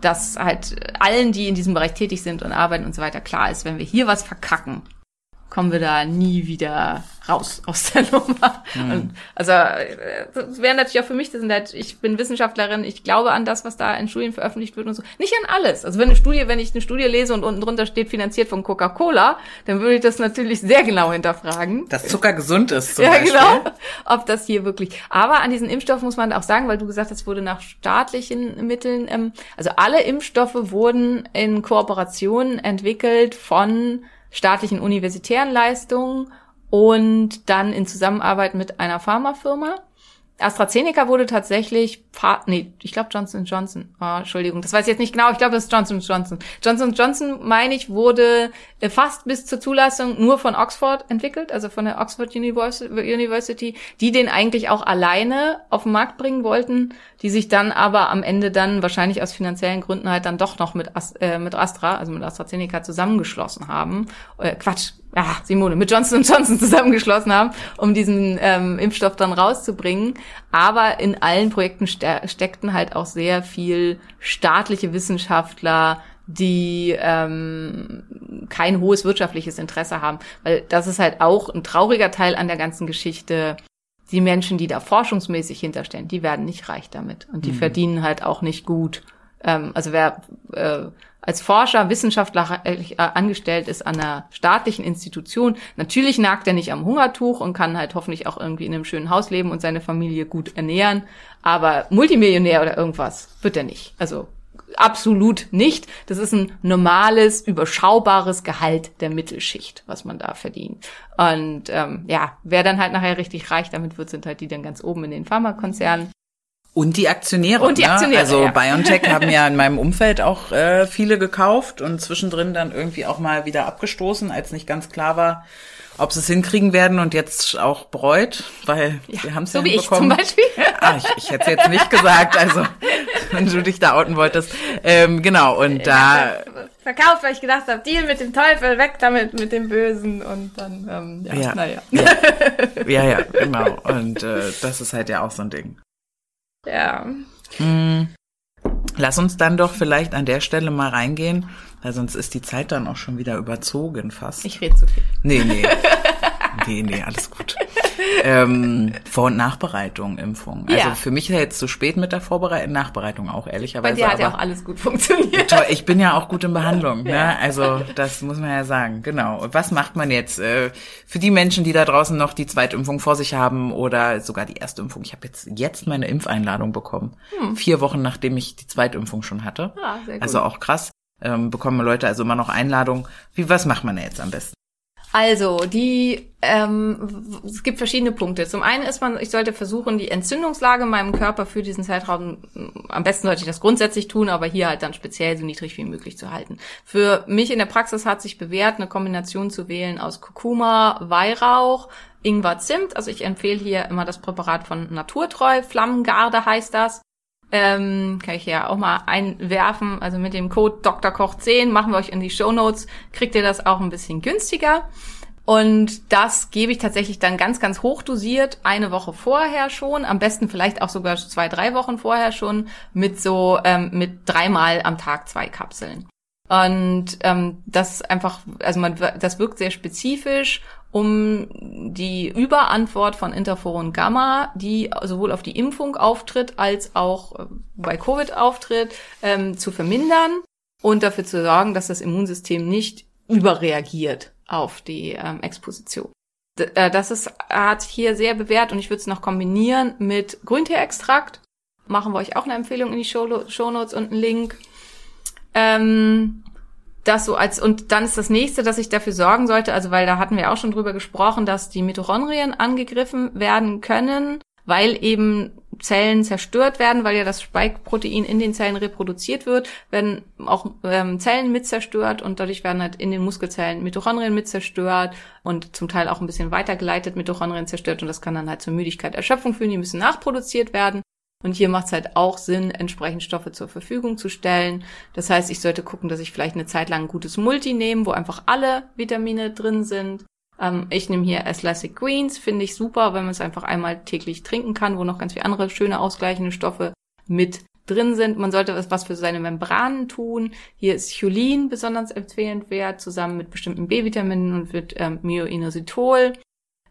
dass halt allen, die in diesem Bereich tätig sind und arbeiten und so weiter, klar ist, wenn wir hier was verkacken, kommen wir da nie wieder raus aus der Nummer. Und also äh, das wäre natürlich auch für mich, das sind halt, ich bin Wissenschaftlerin, ich glaube an das, was da in Studien veröffentlicht wird und so. Nicht an alles. Also wenn eine Studie, wenn ich eine Studie lese und unten drunter steht finanziert von Coca-Cola, dann würde ich das natürlich sehr genau hinterfragen. Dass Zucker gesund ist zum Ja, Beispiel. genau. Ob das hier wirklich. Aber an diesen Impfstoffen muss man auch sagen, weil du gesagt hast, wurde nach staatlichen Mitteln, ähm, also alle Impfstoffe wurden in Kooperation entwickelt von staatlichen universitären Leistungen und dann in Zusammenarbeit mit einer Pharmafirma. AstraZeneca wurde tatsächlich, nee, ich glaube Johnson Johnson. Ah, Entschuldigung, das weiß ich jetzt nicht genau. Ich glaube, das ist Johnson Johnson. Johnson Johnson, meine ich, wurde äh, fast bis zur Zulassung nur von Oxford entwickelt, also von der Oxford Univers- University, die den eigentlich auch alleine auf den Markt bringen wollten, die sich dann aber am Ende dann wahrscheinlich aus finanziellen Gründen halt dann doch noch mit, äh, mit Astra, also mit AstraZeneca zusammengeschlossen haben. Äh, Quatsch, ja, Simone, mit Johnson Johnson [laughs] zusammengeschlossen haben, um diesen ähm, Impfstoff dann rauszubringen. Aber in allen Projekten ste steckten halt auch sehr viel staatliche Wissenschaftler, die ähm, kein hohes wirtschaftliches Interesse haben. Weil das ist halt auch ein trauriger Teil an der ganzen Geschichte. Die Menschen, die da forschungsmäßig hinterstehen, die werden nicht reich damit. Und die verdienen halt auch nicht gut. Ähm, also wer äh, als Forscher, Wissenschaftler äh, angestellt ist an einer staatlichen Institution, natürlich nagt er nicht am Hungertuch und kann halt hoffentlich auch irgendwie in einem schönen Haus leben und seine Familie gut ernähren. Aber Multimillionär oder irgendwas wird er nicht. Also absolut nicht. Das ist ein normales, überschaubares Gehalt der Mittelschicht, was man da verdient. Und ähm, ja, wer dann halt nachher richtig reich damit wird, sind halt die dann ganz oben in den Pharmakonzernen. Und die Aktionäre. Und die Aktionäre, Ne? Also ja. BioNTech [laughs] haben ja in meinem Umfeld auch äh, viele gekauft und zwischendrin dann irgendwie auch mal wieder abgestoßen, als nicht ganz klar war, ob sie es hinkriegen werden und jetzt auch bereut, weil wir haben es So ja wie ich zum. Beispiel. [laughs] Ah, ich, ich hätte es jetzt nicht gesagt, also [laughs] wenn du dich da outen wolltest. Ähm, genau, und da verkauft, weil ich gedacht habe, Deal mit dem Teufel, weg damit mit dem Bösen und dann, ähm, ja, Ja. naja. Ja, ja, genau. Und äh, das ist halt ja auch so ein Ding. Ja. Lass uns dann doch vielleicht an der Stelle mal reingehen, weil sonst ist die Zeit dann auch schon wieder überzogen fast. Ich rede zu viel. Nee, nee. [laughs] nee, nee, alles gut. Ähm, Vor- und Nachbereitung, Impfung. Also Ja. für mich ist ja jetzt zu spät mit der Vorbereitung, Nachbereitung auch Bei ehrlicherweise. dir hat ja auch alles gut funktioniert. Toll, ich bin ja auch gut in Behandlung, ne? Also das muss man ja sagen. Genau. Und was macht man jetzt äh, für die Menschen, die da draußen noch die Zweitimpfung vor sich haben oder sogar die Erstimpfung? Ich habe jetzt jetzt meine Impfeinladung bekommen, vier Wochen nachdem ich die Zweitimpfung schon hatte. Ah, sehr gut. Also auch krass. Ähm, bekommen Leute also immer noch Einladungen. Wie was macht man da jetzt am besten? Also, die, ähm, es gibt verschiedene Punkte. Zum einen ist man, ich sollte versuchen, die Entzündungslage in meinem Körper für diesen Zeitraum, am besten sollte ich das grundsätzlich tun, aber hier halt dann speziell so niedrig wie möglich zu halten. Für mich in der Praxis hat sich bewährt, eine Kombination zu wählen aus Kurkuma, Weihrauch, Ingwer, Zimt. Also ich empfehle hier immer das Präparat von Naturtreu, Flammengarde heißt das. Ähm, kann ich ja auch mal einwerfen. Also mit dem Code Dr. Koch 10 machen wir euch in die Show Notes, kriegt ihr das auch ein bisschen günstiger. Und das gebe ich tatsächlich dann ganz, ganz hoch dosiert, eine Woche vorher schon, am besten vielleicht auch sogar zwei, drei Wochen vorher schon, mit so, ähm, mit dreimal am Tag zwei Kapseln. Und ähm, das einfach, also man, das wirkt sehr spezifisch, um die Überantwort von Interferon Gamma, die sowohl auf die Impfung auftritt als auch äh, bei Covid auftritt, ähm, zu vermindern und dafür zu sorgen, dass das Immunsystem nicht überreagiert auf die ähm, Exposition. D äh, das ist, hat hier sehr bewährt und ich würde es noch kombinieren mit Grünteeextrakt. Machen wir euch auch eine Empfehlung in die Show, Show Notes und einen Link. Ähm, das so als, und dann ist das nächste, dass ich dafür sorgen sollte, also weil da hatten wir auch schon drüber gesprochen, dass die Mitochondrien angegriffen werden können, weil eben Zellen zerstört werden, weil ja das Spike-Protein in den Zellen reproduziert wird, werden auch ähm, Zellen mit zerstört und dadurch werden halt in den Muskelzellen Mitochondrien mit zerstört und zum Teil auch ein bisschen weitergeleitet Mitochondrien zerstört und das kann dann halt zur Müdigkeit, Erschöpfung führen, die müssen nachproduziert werden. Und hier macht es halt auch Sinn, entsprechend Stoffe zur Verfügung zu stellen. Das heißt, ich sollte gucken, dass ich vielleicht eine Zeit lang ein gutes Multi nehme, wo einfach alle Vitamine drin sind. Ähm, ich nehme hier Athletic Greens, finde ich super, wenn man es einfach einmal täglich trinken kann, wo noch ganz viele andere schöne ausgleichende Stoffe mit drin sind. Man sollte was für seine Membranen tun. Hier ist Cholin besonders empfehlenswert, zusammen mit bestimmten B-Vitaminen und mit ähm, Myoinositol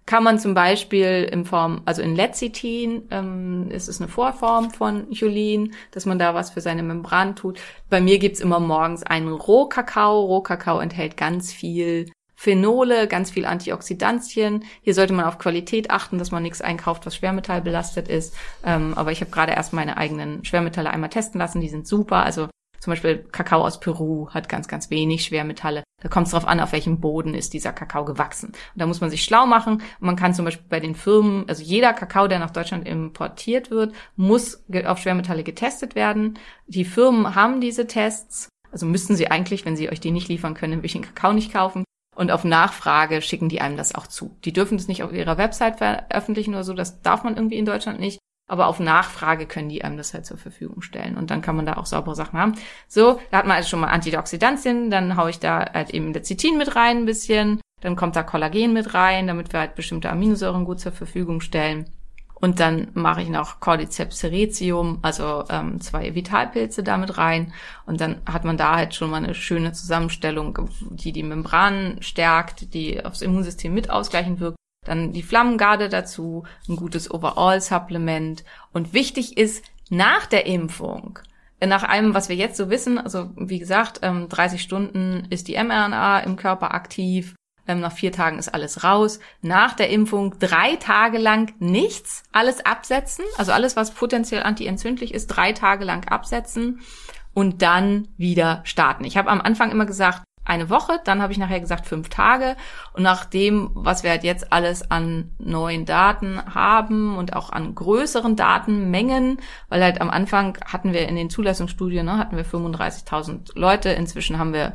kann man zum Beispiel in Form, also in Lecithin, ähm, ist es eine Vorform von Cholin, dass man da was für seine Membran tut. Bei mir gibt's immer morgens einen Rohkakao. Rohkakao enthält ganz viel Phenole, ganz viel Antioxidantien. Hier sollte man auf Qualität achten, dass man nichts einkauft, was schwermetallbelastet ist. Ähm, aber ich habe gerade erst meine eigenen Schwermetalle einmal testen lassen, die sind super. Also zum Beispiel Kakao aus Peru hat ganz, ganz wenig Schwermetalle. Da kommt es darauf an, auf welchem Boden ist dieser Kakao gewachsen. Und da muss man sich schlau machen. Und man kann zum Beispiel bei den Firmen, also jeder Kakao, der nach Deutschland importiert wird, muss auf Schwermetalle getestet werden. Die Firmen haben diese Tests. Also müssten sie eigentlich, wenn sie euch die nicht liefern können, nämlich den Kakao nicht kaufen. Und auf Nachfrage schicken die einem das auch zu. Die dürfen das nicht auf ihrer Website veröffentlichen oder so. Das darf man irgendwie in Deutschland nicht. Aber auf Nachfrage können die einem das halt zur Verfügung stellen. Und dann kann man da auch saubere Sachen haben. So, da hat man also schon mal Antioxidantien, dann haue ich da halt eben Lecithin mit rein ein bisschen. Dann kommt da Kollagen mit rein, damit wir halt bestimmte Aminosäuren gut zur Verfügung stellen. Und dann mache ich noch Cordyceps seretium, also ähm, zwei Vitalpilze damit rein. Und dann hat man da halt schon mal eine schöne Zusammenstellung, die die Membranen stärkt, die aufs Immunsystem mit ausgleichend wirkt dann die Flammengarde dazu, ein gutes Overall-Supplement. Und wichtig ist, nach der Impfung, nach allem, was wir jetzt so wissen, also wie gesagt, 30 ähm, Stunden ist die mRNA im Körper aktiv, ähm, nach vier Tagen ist alles raus. Nach der Impfung drei Tage lang nichts, alles absetzen, also alles, was potenziell antientzündlich ist, drei Tage lang absetzen und dann wieder starten. Ich habe am Anfang immer gesagt, eine Woche, dann habe ich nachher gesagt fünf Tage. Und nach dem, was wir halt jetzt alles an neuen Daten haben und auch an größeren Datenmengen, weil halt am Anfang hatten wir in den Zulassungsstudien, ne, hatten wir 35.000 Leute, inzwischen haben wir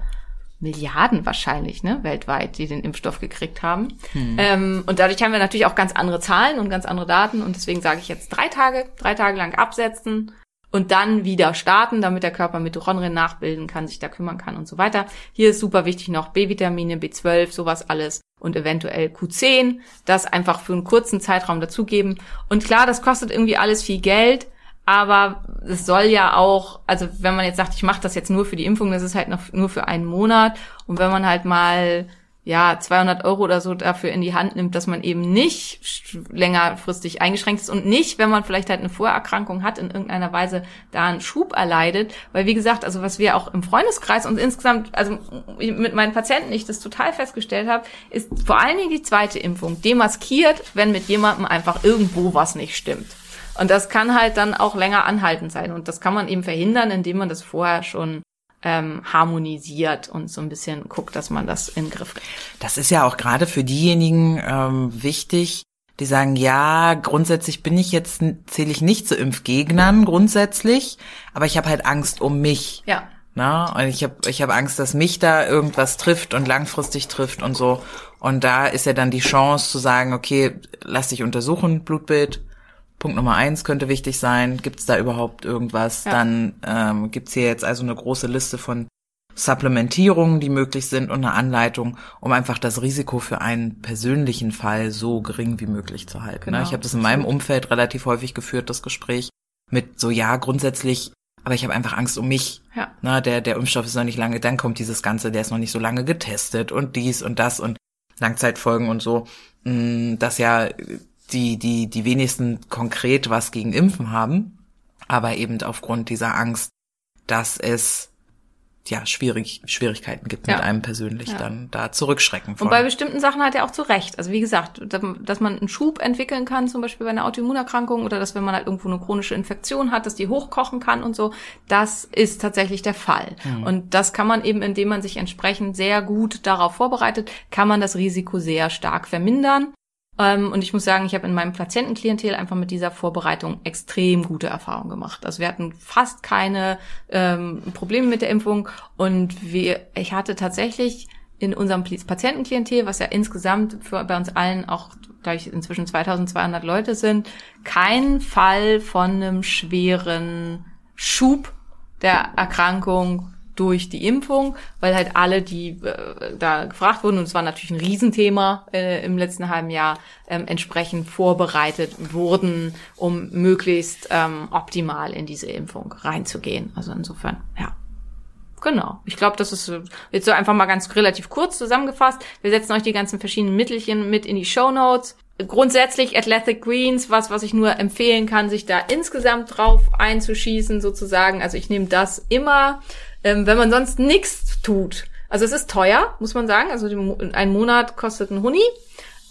Milliarden wahrscheinlich, ne, weltweit, die den Impfstoff gekriegt haben. Hm. Ähm, und dadurch haben wir natürlich auch ganz andere Zahlen und ganz andere Daten. Und deswegen sage ich jetzt drei Tage, drei Tage lang absetzen und dann wieder starten, damit der Körper Mitochondrien nachbilden kann, sich da kümmern kann und so weiter. Hier ist super wichtig noch B-Vitamine, B12, sowas alles und eventuell Q10, das einfach für einen kurzen Zeitraum dazugeben. Und klar, das kostet irgendwie alles viel Geld, aber es soll ja auch, also wenn man jetzt sagt, ich mache das jetzt nur für die Impfung, das ist halt noch nur für einen Monat. Und wenn man halt mal ja, 200 Euro oder so dafür in die Hand nimmt, dass man eben nicht längerfristig eingeschränkt ist und nicht, wenn man vielleicht halt eine Vorerkrankung hat, in irgendeiner Weise da einen Schub erleidet. Weil wie gesagt, also was wir auch im Freundeskreis und insgesamt, also mit meinen Patienten ich das total festgestellt habe, ist vor allen Dingen die zweite Impfung demaskiert, wenn mit jemandem einfach irgendwo was nicht stimmt. Und das kann halt dann auch länger anhaltend sein. Und das kann man eben verhindern, indem man das vorher schon ähm, harmonisiert und so ein bisschen guckt, dass man das in den Griff kriegt. Das ist ja auch gerade für diejenigen ähm, wichtig, die sagen, ja, grundsätzlich bin ich jetzt, zähle ich nicht zu Impfgegnern grundsätzlich, aber ich habe halt Angst um mich. Ja. Na, und ich habe ich hab Angst, dass mich da irgendwas trifft und langfristig trifft und so. Und da ist ja dann die Chance zu sagen, okay, lass dich untersuchen, Blutbild, Punkt Nummer eins könnte wichtig sein. Gibt es da überhaupt irgendwas? Ja. Dann ähm, gibt es hier jetzt also eine große Liste von Supplementierungen, die möglich sind und eine Anleitung, um einfach das Risiko für einen persönlichen Fall so gering wie möglich zu halten. Genau, ne? Ich habe das in meinem Umfeld relativ häufig geführt, das Gespräch mit so, ja, grundsätzlich, aber ich habe einfach Angst um mich. Ja. Na, der, der Impfstoff ist noch nicht lange, dann kommt dieses Ganze, der ist noch nicht so lange getestet und dies und das und Langzeitfolgen und so, mh, dass ja die, die, die wenigsten konkret was gegen Impfen haben, aber eben aufgrund dieser Angst, dass es ja schwierig, Schwierigkeiten gibt Ja. mit einem persönlich Ja. dann da zurückschrecken von. Und bei bestimmten Sachen hat er auch zu Recht. Also wie gesagt, dass dass man einen Schub entwickeln kann, zum Beispiel bei einer Autoimmunerkrankung oder dass wenn man halt irgendwo eine chronische Infektion hat, dass die hochkochen kann und so, das ist tatsächlich der Fall. Und das kann man eben, indem man sich entsprechend sehr gut darauf vorbereitet, kann man das Risiko sehr stark vermindern. Ähm, und ich muss sagen, ich habe in meinem Patientenklientel einfach mit dieser Vorbereitung extrem gute Erfahrungen gemacht. Also wir hatten fast keine ähm, Probleme mit der Impfung und wir, ich hatte tatsächlich in unserem Patientenklientel, was ja insgesamt für, bei uns allen auch gleich inzwischen 2200 Leute sind, keinen Fall von einem schweren Schub der Erkrankung durch die Impfung, weil halt alle, die äh, da gefragt wurden, und es war natürlich ein Riesenthema äh, im letzten halben Jahr, ähm, entsprechend vorbereitet wurden, um möglichst ähm, optimal in diese Impfung reinzugehen. Also insofern, ja. Genau. Ich glaube, das ist äh, jetzt so einfach mal ganz relativ kurz zusammengefasst. Wir setzen euch die ganzen verschiedenen Mittelchen mit in die Show Notes. Grundsätzlich Athletic Greens, was, was ich nur empfehlen kann, sich da insgesamt drauf einzuschießen, sozusagen. Also ich nehme das immer, ähm, wenn man sonst nichts tut. Also es ist teuer, muss man sagen. Also ein Monat kostet ein Huni.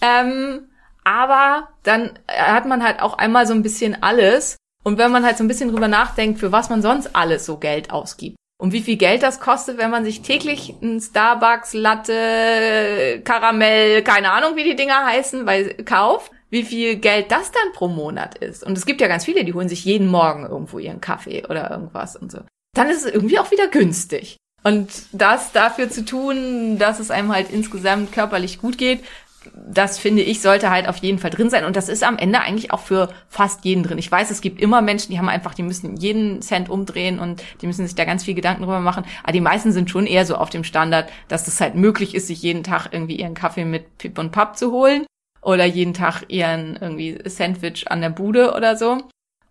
Ähm, aber dann hat man halt auch einmal so ein bisschen alles. Und wenn man halt so ein bisschen drüber nachdenkt, für was man sonst alles so Geld ausgibt. Und wie viel Geld das kostet, wenn man sich täglich ein Starbucks, Latte, Karamell, keine Ahnung, wie die Dinger heißen, weil kauft, wie viel Geld das dann pro Monat ist. Und es gibt ja ganz viele, die holen sich jeden Morgen irgendwo ihren Kaffee oder irgendwas und so. Dann ist es irgendwie auch wieder günstig. Und das dafür zu tun, dass es einem halt insgesamt körperlich gut geht, das finde ich, sollte halt auf jeden Fall drin sein. Und das ist am Ende eigentlich auch für fast jeden drin. Ich weiß, es gibt immer Menschen, die haben einfach, die müssen jeden Cent umdrehen und die müssen sich da ganz viel Gedanken drüber machen. Aber die meisten sind schon eher so auf dem Standard, dass es halt möglich ist, sich jeden Tag irgendwie ihren Kaffee mit Pip und Papp zu holen. Oder jeden Tag ihren irgendwie Sandwich an der Bude oder so.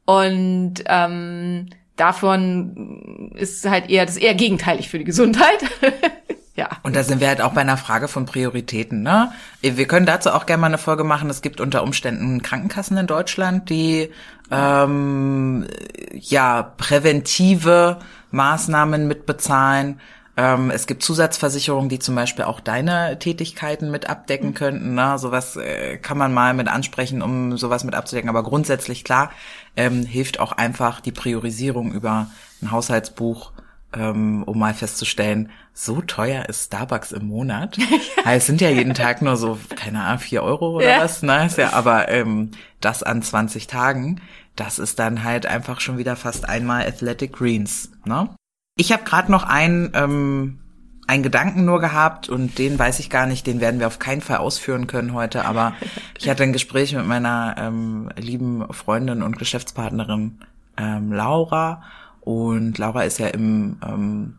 Und ähm, davon ist halt eher das ist eher gegenteilig für die Gesundheit. [laughs] ja. Und da sind wir halt auch bei einer Frage von Prioritäten, ne? Wir können dazu auch gerne mal eine Folge machen. Es gibt unter Umständen Krankenkassen in Deutschland, die ähm, ja präventive Maßnahmen mitbezahlen. Ähm, es gibt Zusatzversicherungen, die zum Beispiel auch deine Tätigkeiten mit abdecken könnten. Ne? Sowas äh, kann man mal mit ansprechen, um sowas mit abzudecken. Aber grundsätzlich klar ähm, hilft auch einfach die Priorisierung über ein Haushaltsbuch ähm, um mal festzustellen, so teuer ist Starbucks im Monat. [laughs] Ja, es sind ja jeden Tag nur so, keine Ahnung, vier Euro oder Ja. was, ne? Ist ja, aber ähm, das an 20 Tagen, das ist dann halt einfach schon wieder fast einmal Athletic Greens, ne? Ich habe gerade noch einen, ähm, einen Gedanken nur gehabt und den weiß ich gar nicht, den werden wir auf keinen Fall ausführen können heute, aber ich hatte ein Gespräch mit meiner ähm, lieben Freundin und Geschäftspartnerin ähm, Laura. Und Laura ist ja im ähm,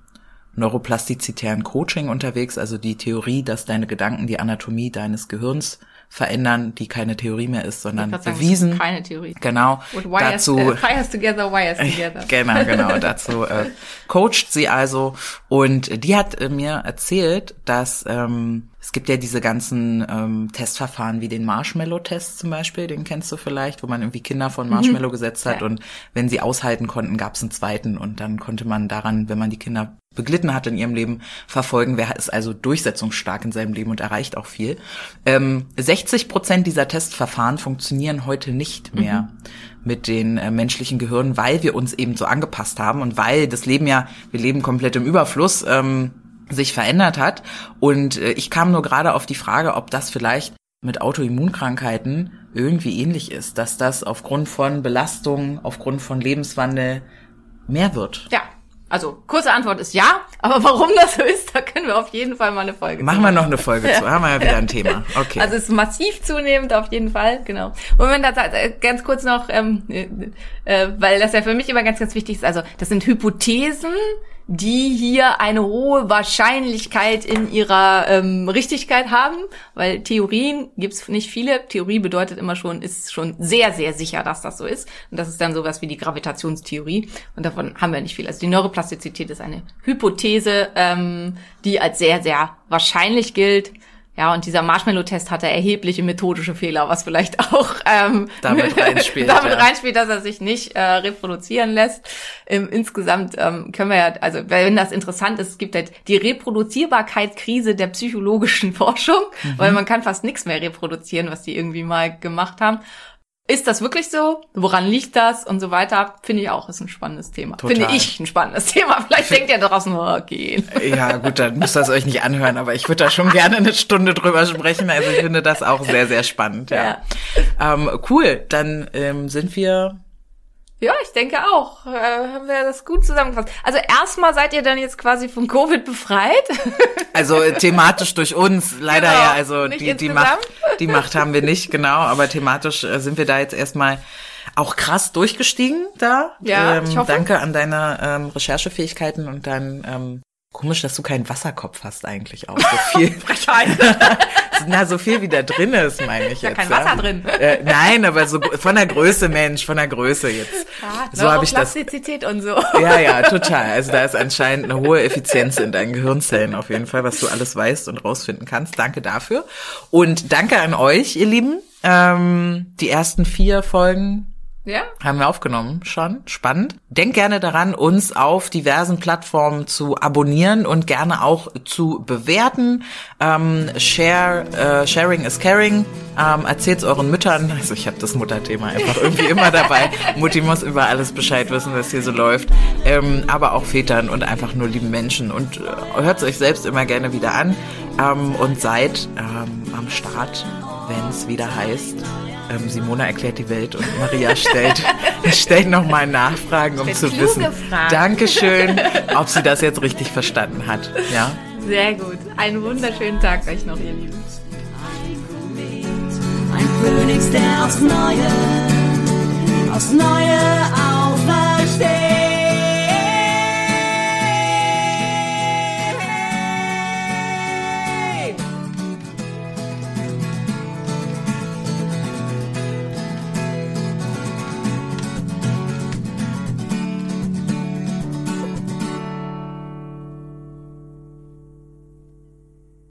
neuroplastizitären Coaching unterwegs, also die Theorie, dass deine Gedanken die Anatomie deines Gehirns verändern, die keine Theorie mehr ist, sondern sagen, bewiesen. Keine Theorie. Genau. Und wires, dazu äh, fires together, wires [laughs] together. Genau, genau. Dazu äh, coacht sie also. Und die hat äh, mir erzählt, dass ähm, es gibt ja diese ganzen ähm, Testverfahren wie den Marshmallow-Test zum Beispiel, den kennst du vielleicht, wo man irgendwie Kinder von Marshmallow gesetzt hat Ja. und wenn sie aushalten konnten, gab es einen zweiten und dann konnte man daran, wenn man die Kinder beglitten hat in ihrem Leben, verfolgen, wer ist also durchsetzungsstark in seinem Leben und erreicht auch viel. Ähm, 60 Prozent dieser Testverfahren funktionieren heute nicht mehr mit den äh, menschlichen Gehirnen, weil wir uns eben so angepasst haben und weil das Leben ja, wir leben komplett im Überfluss, ähm, sich verändert hat. Und äh, ich kam nur gerade auf die Frage, ob das vielleicht mit Autoimmunkrankheiten irgendwie ähnlich ist, dass das aufgrund von Belastung, aufgrund von Lebenswandel mehr wird. Ja, Also, kurze Antwort ist ja, aber warum das so ist, da können wir auf jeden Fall mal eine Folge Machen wir noch eine Folge zu, haben wir ja wieder ein Thema. [laughs] Okay. Also es ist massiv zunehmend auf jeden Fall, genau. Moment, das, ganz kurz noch, ähm, äh, äh, weil das ja für mich immer ganz, ganz wichtig ist. Also das sind Hypothesen, die hier eine hohe Wahrscheinlichkeit in ihrer ähm, Richtigkeit haben, weil Theorien gibt's nicht viele. Theorie bedeutet immer schon, ist schon sehr, sehr sicher, dass das so ist. Und das ist dann sowas wie die Gravitationstheorie. Und davon haben wir nicht viel. Also die Neuroplastizität ist eine Hypothese, ähm, die als sehr, sehr wahrscheinlich gilt. Ja, und dieser Marshmallow-Test hatte erhebliche methodische Fehler, was vielleicht auch ähm, Damit [laughs] reinspielt, damit ja. reinspielt, dass er sich nicht äh, reproduzieren lässt. Ähm, insgesamt ähm, können wir ja, also wenn das interessant ist, es gibt halt die Reproduzierbarkeitskrise der psychologischen [laughs] Forschung, Mhm. weil man kann fast nichts mehr reproduzieren, was die irgendwie mal gemacht haben. Ist das wirklich so? Woran liegt das? Und so weiter. Finde ich auch, ist ein spannendes Thema. Total. Finde ich ein spannendes Thema. Vielleicht denkt ihr draußen, oh, okay. Ja, gut, dann müsst ihr es euch nicht anhören, aber ich würde da schon gerne eine Stunde drüber sprechen. Also ich finde das auch sehr, sehr spannend. Ja. Ähm, cool, dann ähm, sind wir. Ja, ich denke auch. Äh, haben wir das gut zusammengefasst. Also erstmal seid ihr dann jetzt quasi von Covid befreit. [laughs] Also äh, thematisch durch uns, leider Genau, ja, also die, die. Macht, die Macht haben wir nicht, genau, aber thematisch äh, sind wir da jetzt erstmal auch krass durchgestiegen da. Ja, ähm, ich hoffe. Danke an deine ähm, Recherchefähigkeiten und dein ähm, komisch, dass du keinen Wasserkopf hast eigentlich auch. So viel, [laughs] [laughs] na, so viel wie da drin ist, meine ich ja jetzt. kein Wasser drin. Äh, nein, aber so von der Größe, Mensch, von der Größe jetzt. so habe ich das. Und so. [laughs] Ja, ja, total. Also da ist anscheinend eine hohe Effizienz in deinen Gehirnzellen auf jeden Fall, was du alles weißt und rausfinden kannst. Danke dafür. Und danke an euch, ihr Lieben. Ähm, die ersten vier Folgen Ja? haben wir aufgenommen schon. Spannend. Denkt gerne daran, uns auf diversen Plattformen zu abonnieren und gerne auch zu bewerten. Ähm, share, äh, sharing is caring. Ähm, Erzählt euren Müttern. Also ich habe das Mutterthema einfach irgendwie immer dabei. [laughs] Mutti muss über alles Bescheid wissen, was hier so läuft. Ähm, aber auch Vätern und einfach nur lieben Menschen. Und äh, hört euch selbst immer gerne wieder an. Ähm, und seid ähm, am Start, wenn es wieder heißt. Ähm, Simona erklärt die Welt und Maria [laughs] stellt, stellt nochmal Nachfragen, um zu wissen. Fragen. Dankeschön, ob sie das jetzt richtig verstanden hat. Ja? Sehr gut. Einen wunderschönen Tag euch noch, ihr Lieben. Ein Phönix, der aufs Neue, aufs Neue aufwacht.